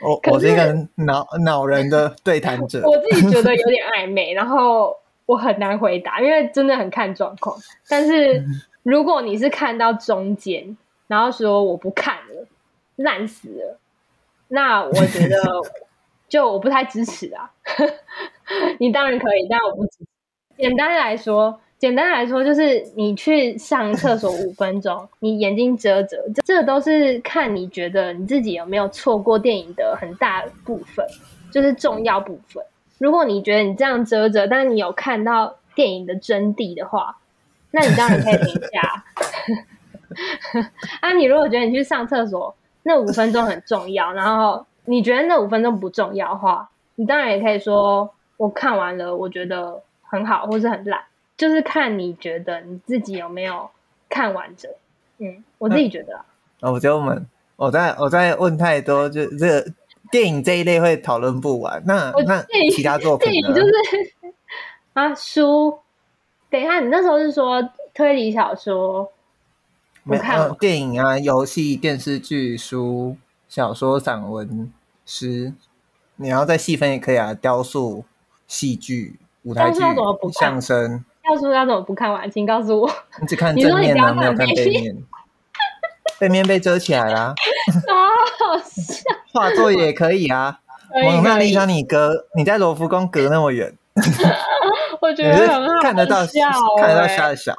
我我是一个脑脑人的对谈者，我自己觉得有点暧昧，然后。我很难回答，因为真的很看状况。但是如果你是看到中间，然后说我不看了，烂死了，那我觉得就我不太支持啊。(laughs) 你当然可以，但我不支持。简单来说，简单来说就是你去上厕所五分钟，你眼睛遮着，这都是看你觉得你自己有没有错过电影的很大部分，就是重要部分。如果你觉得你这样遮着，但你有看到电影的真谛的话，那你当然可以停下。(laughs) 啊，你如果觉得你去上厕所那五分钟很重要，然后你觉得那五分钟不重要的话，你当然也可以说我看完了，我觉得很好，或是很烂，就是看你觉得你自己有没有看完整。嗯，我自己觉得啊。啊，我觉得我们我在我在问太多，就这个。电影这一类会讨论不完，那那其他作品呢？电影就是啊，书。等一下，你那时候是说推理小说？没看、呃、电影啊，游戏、电视剧、书、小说、散文、诗，你要再细分也可以啊。雕塑、戏剧、舞台剧、相声。雕塑要怎么不看完？请告诉我。你只看 (laughs) 正面啊，没有看背面。背面被遮起来了。好好笑。画作也可以啊，(laughs) 蒙娜丽莎，你隔你在罗浮宫隔那么远，(laughs) 我觉得很，看得到，看得到笑的笑。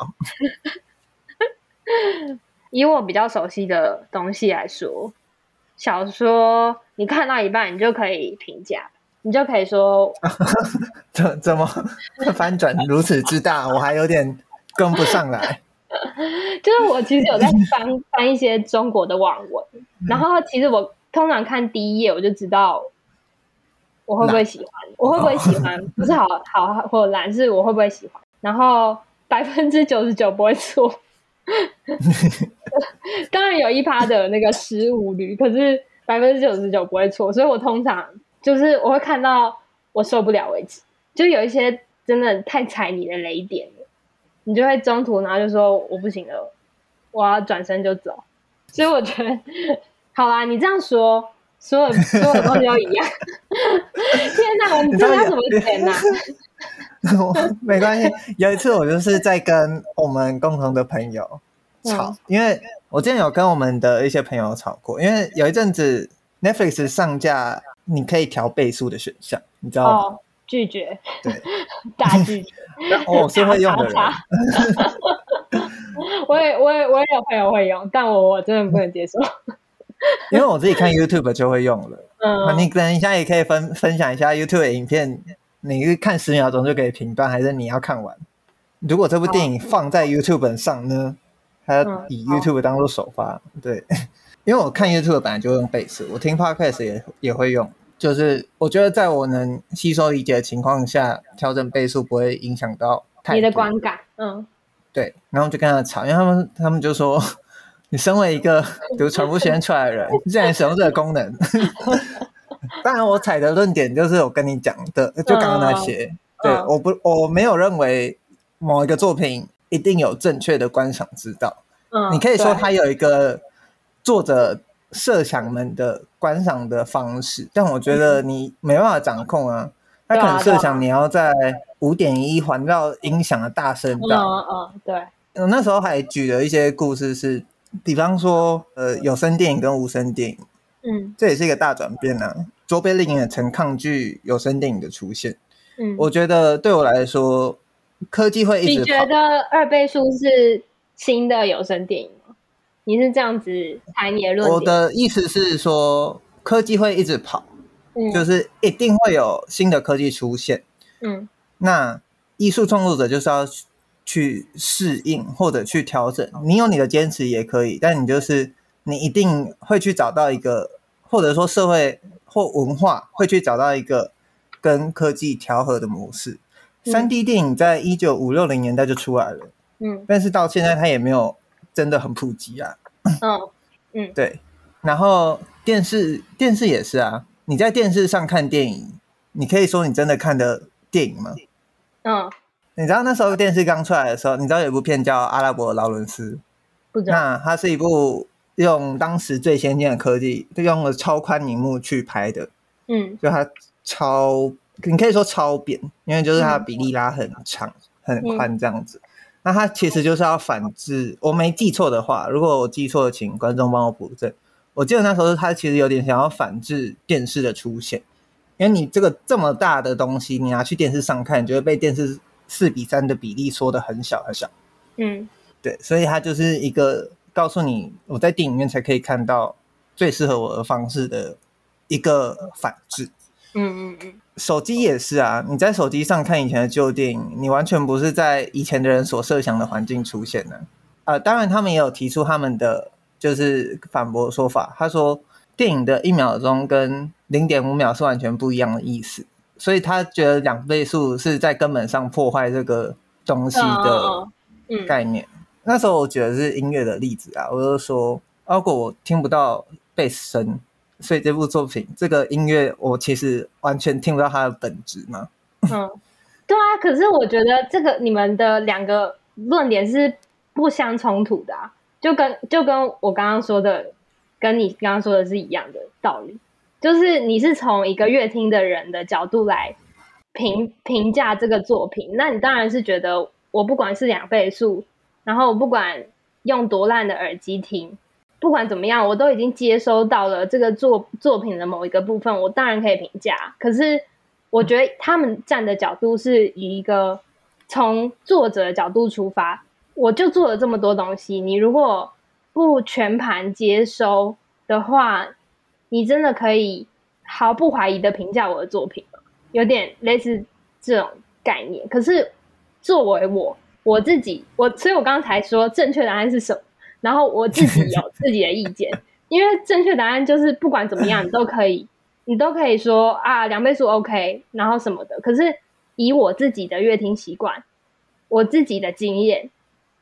以我比较熟悉的东西来说，小说你看到一半，你就可以评价，你就可以说，(laughs) 怎怎么 (laughs) 翻转如此之大，我还有点跟不上来。(laughs) 就是我其实有在翻翻一些中国的网文，然后其实我。通常看第一页我就知道我会不会喜欢，我会不会喜欢，不是好好或懒，是我会不会喜欢。然后百分之九十九不会错，(laughs) 当然有一趴的那个失误率，可是百分之九十九不会错。所以我通常就是我会看到我受不了为止，就有一些真的太踩你的雷点了，你就会中途然后就说我不行了，我要转身就走。所以我觉得。好啦，你这样说，所有 (laughs) 所有东西都一样。(laughs) 天哪，我们这要怎么填呢？没关系，有一次我就是在跟我们共同的朋友吵，嗯、因为我之前有跟我们的一些朋友吵过，因为有一阵子 Netflix 上架你可以调倍数的选项，你知道吗？哦，拒绝，对，大拒绝。(laughs) 我是会用的人。(laughs) 我也，我也，我也有朋友会用，但我我真的不能接受。(laughs) 因为我自己看 YouTube 就会用了。嗯，你等一下也可以分分享一下 YouTube 的影片，你是看十秒钟就可以评断，还是你要看完？如果这部电影放在 YouTube 上呢？还要以 YouTube 当做首发？嗯、对，因为我看 YouTube 本来就用倍数，我听 Podcast 也也会用。就是我觉得在我能吸收理解的情况下，调整倍数不会影响到太你的观感。嗯，对。然后就跟他吵，因为他们他们就说，你身为一个读传播学院出来的人，你竟然使用这个功能。(laughs) 当然，我踩的论点就是我跟你讲的，就刚刚那些。嗯、对，嗯、我不我没有认为某一个作品一定有正确的观赏之道。嗯，你可以说它有一个作者。设想们的观赏的方式，但我觉得你没办法掌控啊。他可能设想你要在五点一环绕音响的大声道。嗯嗯，对。我那时候还举了一些故事是，比方说，呃，有声电影跟无声电影，嗯，这也是一个大转变呢、啊。卓别林也曾抗拒有声电影的出现。嗯，我觉得对我来说，科技会一直。你觉得二倍速是新的有声电影吗？你是这样子谈你的论点？我的意思是说，科技会一直跑，嗯，就是一定会有新的科技出现，嗯，那艺术创作者就是要去适应或者去调整。你有你的坚持也可以，但你就是你一定会去找到一个，或者说社会或文化会去找到一个跟科技调和的模式。三 D 电影在一九五六零年代就出来了，嗯，但是到现在它也没有。真的很普及啊！嗯 (laughs) 嗯，对。然后电视电视也是啊。你在电视上看电影，你可以说你真的看的电影吗？嗯。你知道那时候电视刚出来的时候，你知道有一部片叫《阿拉伯劳伦斯》？不知道。那它是一部用当时最先进的科技，就用了超宽荧幕去拍的。嗯。就它超，你可以说超扁，因为就是它的比例拉很长、很宽这样子。那它其实就是要反制，我没记错的话，如果我记错了，请观众帮我补正。我记得那时候它其实有点想要反制电视的出现，因为你这个这么大的东西，你拿去电视上看，你就会被电视四比三的比例缩的很小很小。嗯，对，所以它就是一个告诉你，我在电影院才可以看到最适合我的方式的一个反制。嗯嗯嗯，手机也是啊。你在手机上看以前的旧电影，你完全不是在以前的人所设想的环境出现的。啊、呃，当然他们也有提出他们的就是反驳说法。他说，电影的一秒钟跟零点五秒是完全不一样的意思，所以他觉得两倍速是在根本上破坏这个东西的概念。哦嗯、那时候我觉得是音乐的例子啊，我就说，如果我听不到贝斯声。所以这部作品，这个音乐，我其实完全听不到它的本质嘛。嗯，对啊。可是我觉得这个你们的两个论点是不相冲突的啊，就跟就跟我刚刚说的，跟你刚刚说的是一样的道理。就是你是从一个乐听的人的角度来评评价这个作品，那你当然是觉得我不管是两倍速，然后我不管用多烂的耳机听。不管怎么样，我都已经接收到了这个作作品的某一个部分，我当然可以评价。可是，我觉得他们站的角度是以一个从作者的角度出发，我就做了这么多东西，你如果不全盘接收的话，你真的可以毫不怀疑的评价我的作品吗？有点类似这种概念。可是，作为我我自己，我所以，我刚才说正确答案是什么？然后我自己有自己的意见，因为正确答案就是不管怎么样，你都可以，你都可以说啊，两倍速 OK，然后什么的。可是以我自己的乐听习惯，我自己的经验，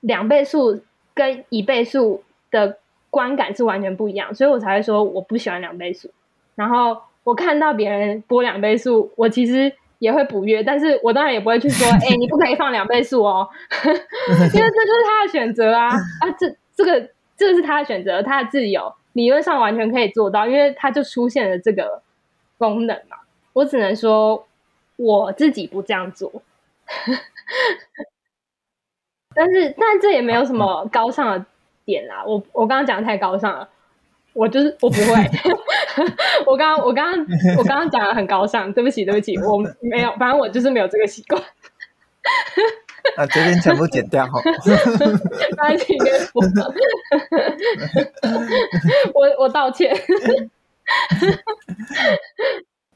两倍速跟一倍速的观感是完全不一样，所以我才会说我不喜欢两倍速。然后我看到别人播两倍速，我其实也会补约，但是我当然也不会去说，(laughs) 哎、欸，你不可以放两倍速哦，(laughs) 因为这就是他的选择啊啊这。这个这个是他的选择，他的自由，理论上完全可以做到，因为他就出现了这个功能嘛。我只能说我自己不这样做，(laughs) 但是但这也没有什么高尚的点啦。我我刚刚讲的太高尚了，我就是我不会。(laughs) 我刚刚我刚刚我刚刚讲的很高尚，对不起对不起，我没有，反正我就是没有这个习惯。啊，这边全部剪掉哈。安静点，我我道歉。(laughs)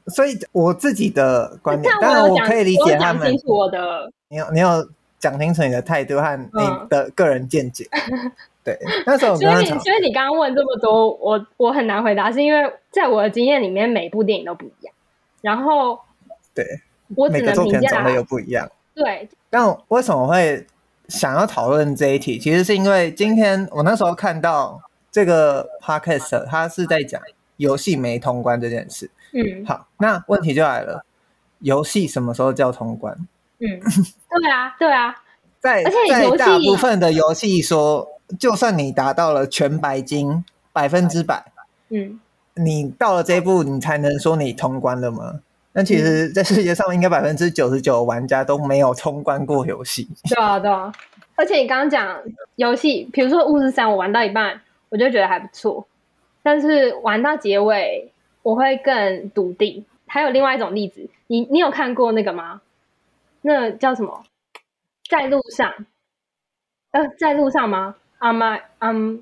所以我自己的观点，当然我可以理解他们。我的，你有你有讲清楚你的态度和你的个人见解。(laughs) 嗯、对，那时候所以所以你刚刚问这么多，我我很难回答，是因为在我的经验里面，每部电影都不一样。然后，对，我只能评价，每个作品种类又不一样。对。但为什么会想要讨论这一题？其实是因为今天我那时候看到这个 podcast，他是在讲游戏没通关这件事。嗯，好，那问题就来了，游戏什么时候叫通关？嗯，对啊，对啊，在在大部分的游戏说，就算你达到了全白金百分之百，嗯，你到了这一步，你才能说你通关了吗？那其实，在世界上应该百分之九十九玩家都没有通关过游戏。对啊，对啊，而且你刚刚讲游戏，比如说《巫师三》，我玩到一半，我就觉得还不错，但是玩到结尾。我会更笃定。还有另外一种例子，你你有看过那个吗？那叫什么？在路上？呃，在路上吗？On my, um,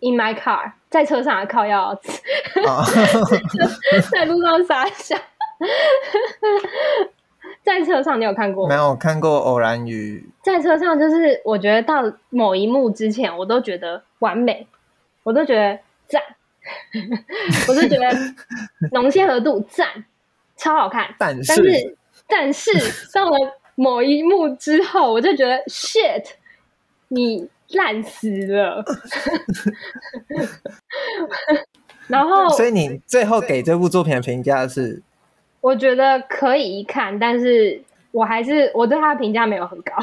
in my car，在车上的靠要 (laughs) 在路上傻笑。(laughs) 在车上，你有看过？没有看过《偶然与》。在车上，就是我觉得到某一幕之前，我都觉得完美，我都觉得赞。(laughs) 我都觉得浓鲜合度赞，超好看。但是，但是，但是到了某一幕之后，我就觉得 shit，你烂死了。(laughs) 然后，所以你最后给这部作品的评价是？我觉得可以一看，但是我还是我对他的评价没有很高。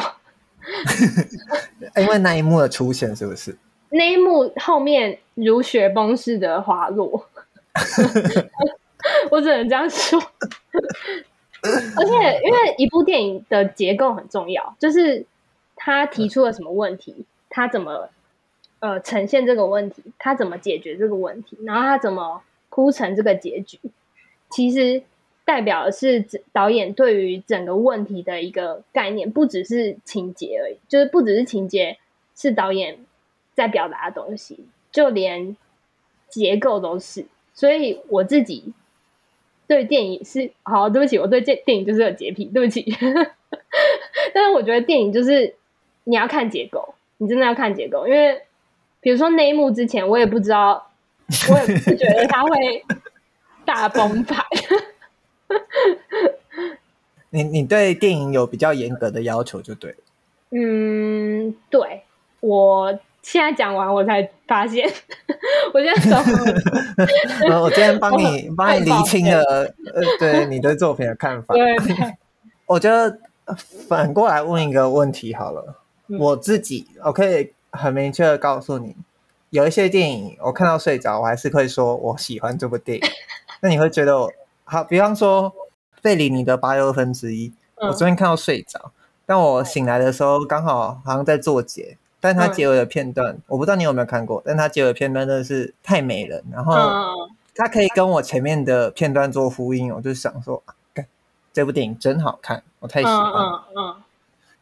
(laughs) 因为那一幕的出现，是不是？(laughs) 那一幕后面如雪崩似的滑落，我只能这样说。而且，因为一部电影的结构很重要，就是他提出了什么问题，他怎么呃呈现这个问题，他怎么解决这个问题，然后他怎么哭成这个结局，其实代表的是导演对于整个问题的一个概念，不只是情节而已，就是不只是情节，是导演。在表达的东西，就连结构都是，所以我自己对电影是好，对不起，我对电电影就是有洁癖，对不起。(laughs) 但是我觉得电影就是你要看结构，你真的要看结构，因为比如说那一幕之前，我也不知道，我也不是觉得他会大崩盘。(laughs) 你你对电影有比较严格的要求，就对。嗯，对我。现在讲完，我才发现，我现在说，(laughs) 我今天帮你帮你厘清了，呃，对你对作品的看法。对，对，对，我觉得反过来问一个问题好了，嗯、我自己我可以很明确的告诉你，有一些电影我看到睡着，我还是会说我喜欢这部电影。那你会觉得我好？比方说《费里尼的八又二分之一》，嗯，我昨天看到睡着，但我醒来的时候刚好好像在做结。但他结尾的片段，嗯、我不知道你有没有看过。但他结尾的片段真的是太美了，然后他可以跟我前面的片段做呼应。我就想说，这部电影真好看，我太喜欢了。嗯嗯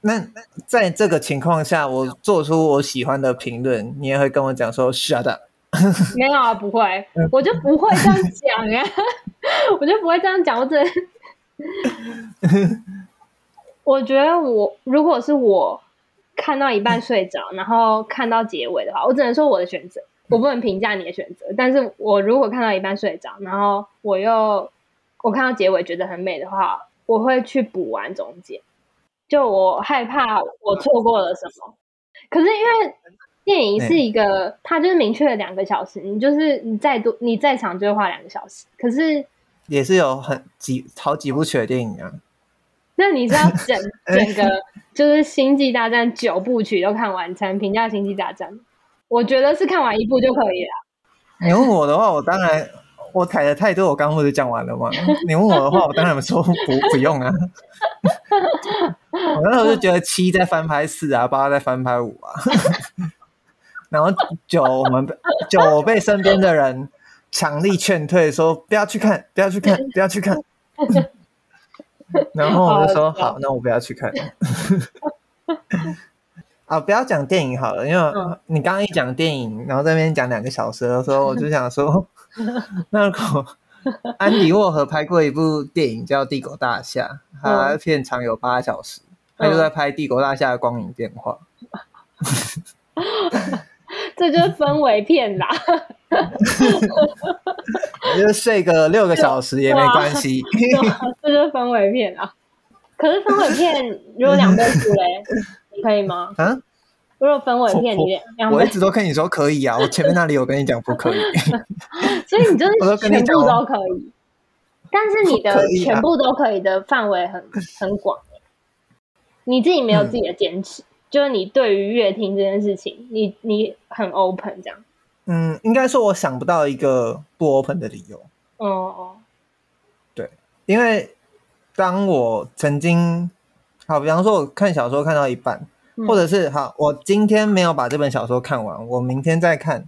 嗯、那在这个情况下，我做出我喜欢的评论，你也会跟我讲说 “shut up”？(laughs) 没有啊，不会，我就不会这样讲啊，(laughs) 我就不会这样讲。我只，(laughs) 我觉得我如果是我。看到一半睡着，然后看到结尾的话，我只能说我的选择，我不能评价你的选择。但是我如果看到一半睡着，然后我又我看到结尾觉得很美的话，我会去补完中间。就我害怕我错过了什么。可是因为电影是一个，它就是明确的两个小时，你就是你再多你再长就会花两个小时。可是也是有很几好几部曲的电影啊。(laughs) 那你知道整 (laughs) 整个就是《星际大战》九部曲都看完才评价《星际大战》？我觉得是看完一部就可以了。你问我的话，我当然我踩的太多，我刚刚不是讲完了吗？(laughs) 你问我的话，我当然说不不用啊。我那时候就觉得七在翻拍四啊，八在翻拍五啊。然后酒我们 (laughs) 酒我被身边的人强力劝退，说不要去看，不要去看，(laughs) 不要去看。然后我就说好，那我不要去看。(laughs) 啊，不要讲电影好了，因为你刚刚一讲电影，然后在那边讲两个小时的时候，我就想说，那如果安迪沃荷拍过一部电影叫《帝国大厦》，它片长有八小时，他就在拍帝国大厦的光影变化。这就是氛围片啦，(laughs) 就睡个六个小时也没关系。这就是氛围片啊。可是氛围片如果两倍速嘞，(laughs) 你可以吗？啊？如果氛围片你两，我一直都跟你说可以啊。我前面那里有跟你讲不可以，(laughs) 所以你就是全部都可以。但是你的全部都可以的范围很很广，你自己没有自己的坚持。就是你对于乐听这件事情，你你很 open 这样。嗯，应该说我想不到一个不 open 的理由。哦哦，对，因为当我曾经好，比方说我看小说看到一半，嗯、或者是好，我今天没有把这本小说看完，我明天再看，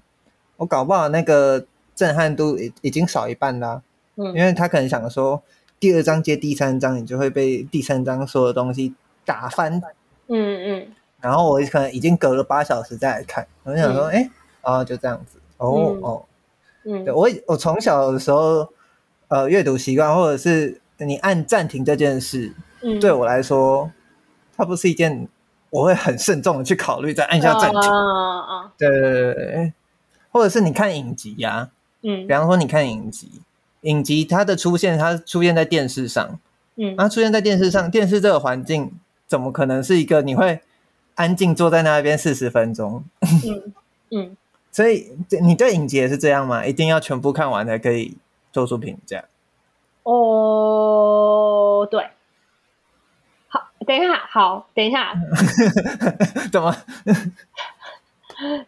我搞不好那个震撼度已已经少一半啦。嗯，因为他可能想说，第二章接第三章，你就会被第三章所有东西打翻。嗯嗯。然后我可能已经隔了八小时再来看，我就想说，哎、嗯，哦，就这样子，哦、嗯、哦，嗯，对我我从小的时候，呃，阅读习惯或者是你按暂停这件事，嗯，对我来说，它不是一件我会很慎重的去考虑再按下暂停，啊啊，对对对对，或者是你看影集呀、啊，嗯，比方说你看影集，影集它的出现，它出现在电视上，嗯，它出现在电视上，电视这个环境怎么可能是一个你会安静坐在那边四十分钟，嗯嗯，所以你对影集也是这样吗？一定要全部看完才可以做出评价？哦，对，好，等一下，好，等一下，(laughs) 怎么？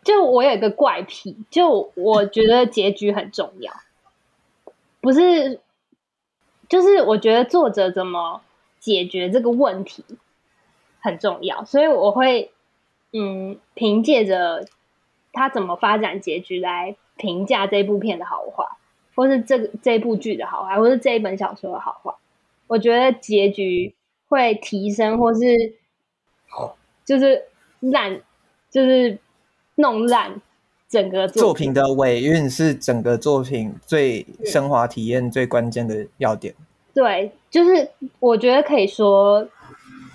就我有一个怪癖，就我觉得结局很重要，不是，就是我觉得作者怎么解决这个问题。很重要，所以我会嗯，凭借着他怎么发展结局来评价这部片的好坏，或是这个这部剧的好坏，或是这一本小说的好坏。我觉得结局会提升，或是就是烂，就是弄烂整个作品，作品的尾韵是整个作品最升华体验最关键的要点。对，就是我觉得可以说。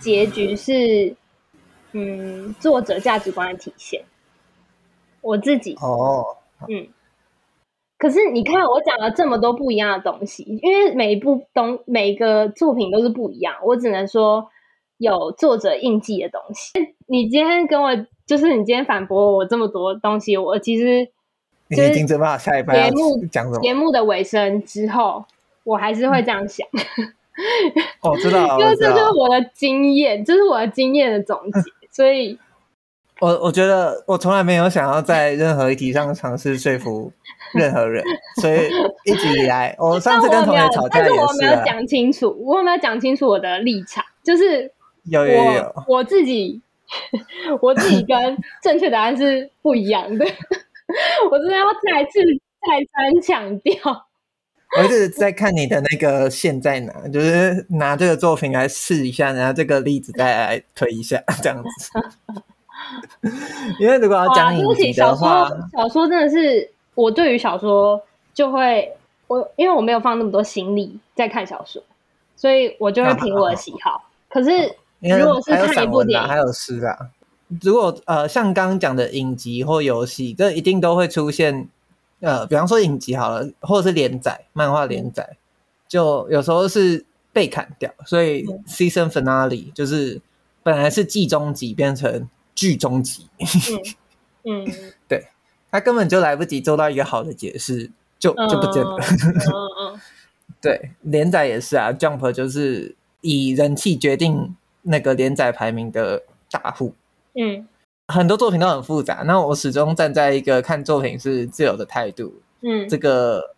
结局是，嗯，作者价值观的体现。我自己哦，嗯，可是你看，我讲了这么多不一样的东西，因为每一部东每一个作品都是不一样，我只能说有作者印记的东西。你今天跟我，就是你今天反驳我这么多东西，我其实 (laughs) 你已经知道下一节目讲什么。节目的尾声之后，我还是会这样想。嗯哦，知道，(laughs) 因为这就是我的经验，这是我的经验的总结，(laughs) 所以，我我觉得我从来没有想要在任何议题上尝试说服任何人，(laughs) 所以一直以来，我上次跟同学吵架也是，但是我没有讲清楚，我有没有讲清楚我的立场，就是有有有，我自己，我自己跟正确答案是不一样的，我真的要再次再三强调。我一直在看你的那个线在哪，就是拿这个作品来试一下，然后这个例子再来推一下，这样子。(laughs) 因为如果要讲影集的话，小说，小说真的是我对于小说就会我，因为我没有放那么多心力在看小说，所以我就会凭我的喜好。啊、可是如果是看一部电影，还有诗啊，如果呃像刚刚讲的影集或游戏，这一定都会出现。呃，比方说影集好了，或者是连载漫画连载，就有时候是被砍掉，所以 season finale 就是本来是季中集变成剧中集。嗯，嗯 (laughs) 对，他根本就来不及做到一个好的解释，就就不见了。嗯嗯、(laughs) 对，连载也是啊，Jump 就是以人气决定那个连载排名的大户。嗯。很多作品都很复杂，那我始终站在一个看作品是自由的态度。嗯，这个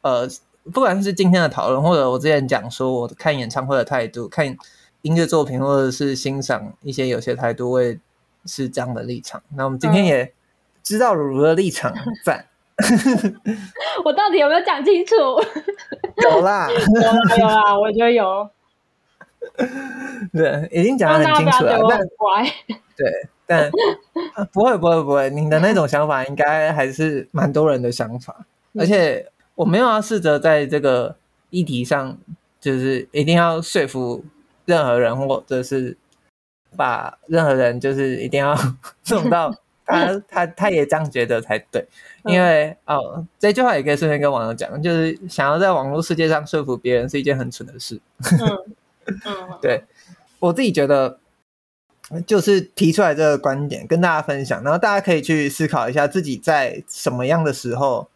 呃，不管是今天的讨论，或者我之前讲说我看演唱会的态度，看音乐作品，或者是欣赏一些有些态度，我也是这样的立场。那我们今天也知道如如的立场，赞。(laughs) 我到底有没有讲清楚？有啦，有啦，有啦，我觉得有。(laughs) 对，已经讲得很清楚了。但乖，对，但不会，不会，不会。你的那种想法，应该还是蛮多人的想法。而且，我没有要试着在这个议题上，就是一定要说服任何人，或者是把任何人，就是一定要 (laughs) 弄到他，(laughs) 他，他也这样觉得才对。因为哦，这句话也可以顺便跟网友讲，就是想要在网络世界上说服别人，是一件很蠢的事。嗯 (laughs) 嗯，对，我自己觉得，就是提出来这个观点跟大家分享，然后大家可以去思考一下自己在什么样的时候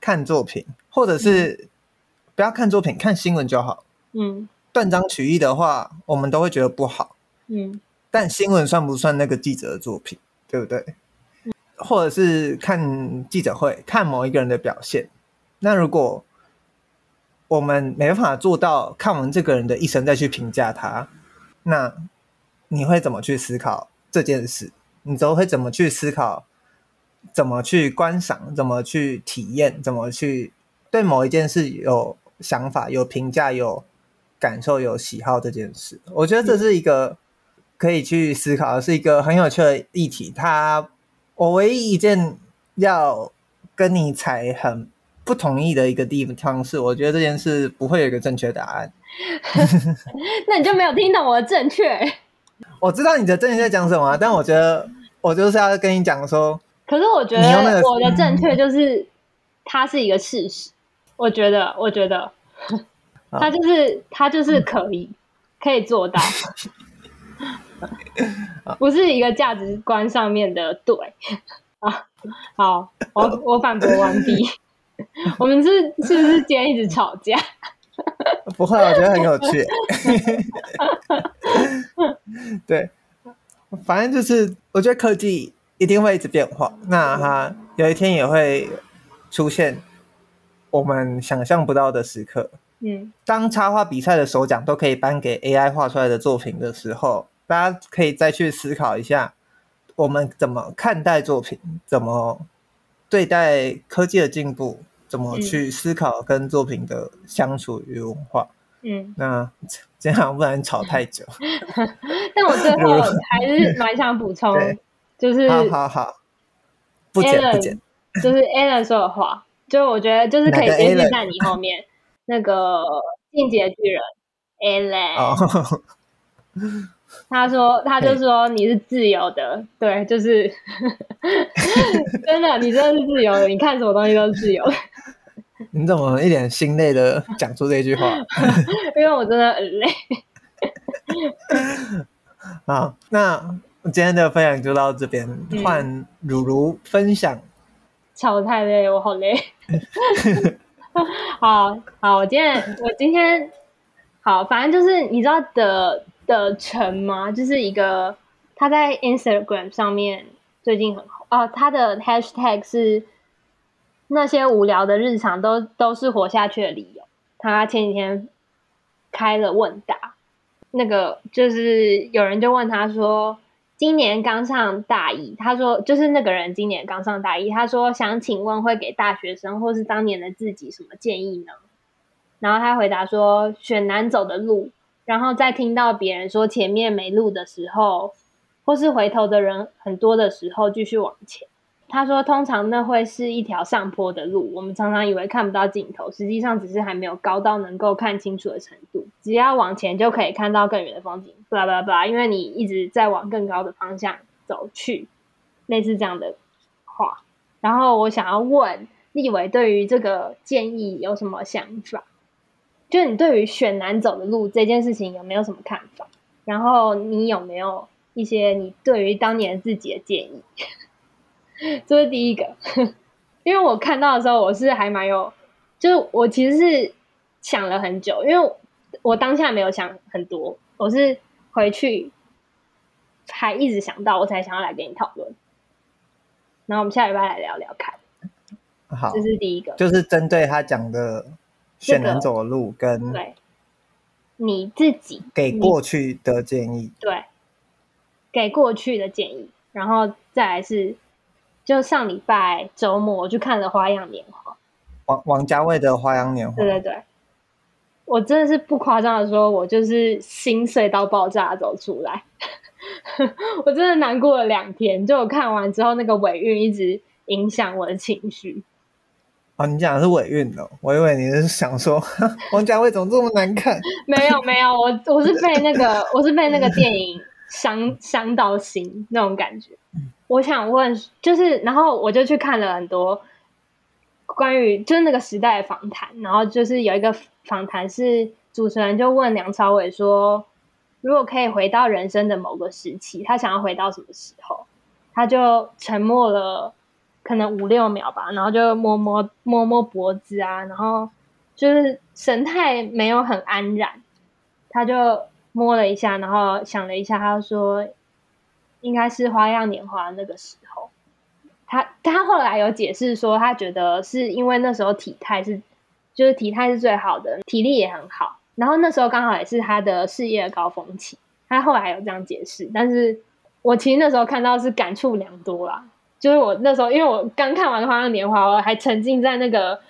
看作品，或者是不要看作品，看新闻就好。嗯，断章取义的话，我们都会觉得不好。嗯，但新闻算不算那个记者的作品，对不对？或者是看记者会，看某一个人的表现，那如果。我们没办法做到看完这个人的一生再去评价他，那你会怎么去思考这件事？你都会怎么去思考？怎么去观赏？怎么去体验？怎么去对某一件事有想法、有评价、有感受、有喜好这件事？我觉得这是一个可以去思考，是一个很有趣的议题。他，我唯一一件要跟你才很。不同意的一个地方是，我觉得这件事不会有一个正确答案。(laughs) 那你就没有听懂我的正确？我知道你的正确在讲什么，但我觉得我就是要跟你讲说。可是我觉得我的正确就是它是一个事实。我觉得，我觉得它就是它就是可以可以做到，不是一个价值观上面的对啊。好，我我反驳完毕。(laughs) 我们是是不是今天一直吵架？(laughs) 不会，我觉得很有趣。(laughs) 对，反正就是我觉得科技一定会一直变化，那它有一天也会出现我们想象不到的时刻。嗯，当插画比赛的首奖都可以颁给 AI 画出来的作品的时候，大家可以再去思考一下，我们怎么看待作品，怎么对待科技的进步。怎么去思考跟作品的相处与文化？嗯，那这样不然吵太久。(laughs) 但我最后还是蛮想补充，就是好好好，不剪不剪，就是 Alan 说的话，就我觉得就是可以继续在你后面那个进阶巨人 Alan。他说，他就说你是自由的，对，就是 (laughs) 真的，你真的是自由的，你看什么东西都是自由的。(laughs) 你怎么一脸心累的讲出这句话？(laughs) 因为我真的很累。好，那今天的分享就到这边，换如如分享。超太累，我好累。好好，我今天我今天好，反正就是你知道的。的城吗？就是一个他在 Instagram 上面最近很红哦，他的 Hashtag 是那些无聊的日常都都是活下去的理由。他前几天开了问答，那个就是有人就问他说，今年刚上大一，他说就是那个人今年刚上大一，他说想请问会给大学生或是当年的自己什么建议呢？然后他回答说，选难走的路。然后在听到别人说前面没路的时候，或是回头的人很多的时候，继续往前。他说，通常那会是一条上坡的路，我们常常以为看不到尽头，实际上只是还没有高到能够看清楚的程度。只要往前就可以看到更远的风景。巴拉巴拉巴拉，因为你一直在往更高的方向走去，类似这样的话。然后我想要问立伟，对于这个建议有什么想法？就你对于选难走的路这件事情有没有什么看法？然后你有没有一些你对于当年自己的建议？(laughs) 这是第一个，(laughs) 因为我看到的时候，我是还蛮有，就是我其实是想了很久，因为我当下没有想很多，我是回去还一直想到，我才想要来跟你讨论。然后我们下礼拜来聊聊看。好，这是第一个，就是针对他讲的。选难走的路，跟对你自己给过去的建议，对，给过去的建议，然后再来是，就上礼拜周末我去看了《花样年华》，王王家卫的《花样年华》。对对对，我真的是不夸张的说，我就是心碎到爆炸走出来，(laughs) 我真的难过了两天。就我看完之后，那个尾韵一直影响我的情绪。哦，你讲的是尾韵哦，我以为你是想说 (laughs) 王家卫怎么这么难看？没有没有，我我是被那个我是被那个电影伤伤到心那种感觉。我想问，就是然后我就去看了很多关于就是那个时代的访谈，然后就是有一个访谈是主持人就问梁朝伟说，如果可以回到人生的某个时期，他想要回到什么时候？他就沉默了。可能五六秒吧，然后就摸摸摸摸脖子啊，然后就是神态没有很安然，他就摸了一下，然后想了一下，他就说应该是花样年华那个时候。他他后来有解释说，他觉得是因为那时候体态是就是体态是最好的，体力也很好，然后那时候刚好也是他的事业高峰期。他后来有这样解释，但是我其实那时候看到是感触良多啦。就是我那时候，因为我刚看完《花样年华》，我还沉浸在那个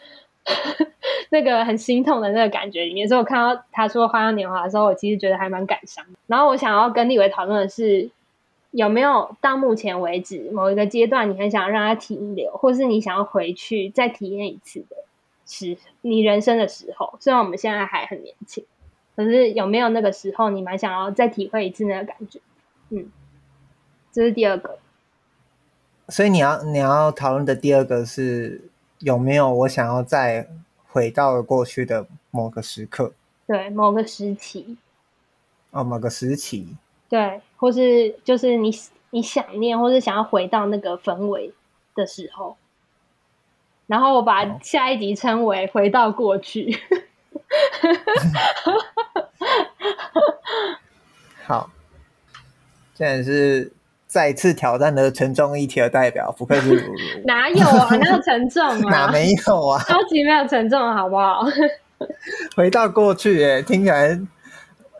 (laughs) 那个很心痛的那个感觉里面，所以我看到他说《花样年华》的时候，我其实觉得还蛮感伤。然后我想要跟立伟讨论的是，有没有到目前为止某一个阶段，你很想要让他停留，或是你想要回去再体验一次的时，你人生的时候？虽然我们现在还很年轻，可是有没有那个时候，你蛮想要再体会一次那个感觉？嗯，这是第二个。所以你要你要讨论的第二个是有没有我想要再回到过去的某个时刻？对，某个时期。哦，某个时期。对，或是就是你你想念，或是想要回到那个氛围的时候。然后我把下一集称为“回到过去”。(laughs) 好，现在是。再次挑战的沉重议题的代表，不愧是如如。(laughs) 哪有啊？哪有沉重啊？哪没有啊？超级没有沉重，好不好？(laughs) 回到过去，哎，听起来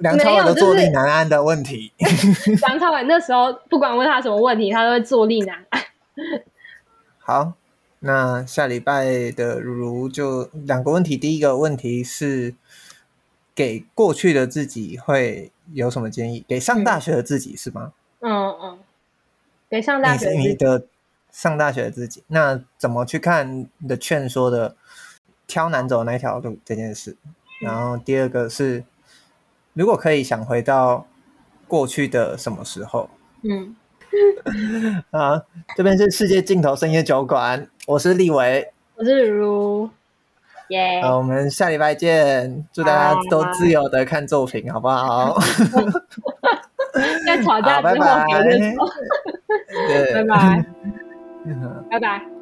梁朝伟都坐立难安的问题。就是、梁朝伟那时候不管问他什么问题，他都会坐立难安。(laughs) 好，那下礼拜的如如就两个问题。第一个问题是给过去的自己会有什么建议？给上大学的自己、嗯、是吗？嗯嗯。给上大学，你的上大学的自己，那怎么去看你的劝说的挑难走那条路这件事？然后第二个是，如果可以想回到过去的什么时候？嗯，(laughs) 啊，这边是世界尽头深夜酒馆，我是立伟，我是如，耶、yeah.，我们下礼拜见，祝大家都自由的看作品，好不好？(laughs) 在吵架之后，拜拜。(laughs) 拜拜，拜拜。(laughs)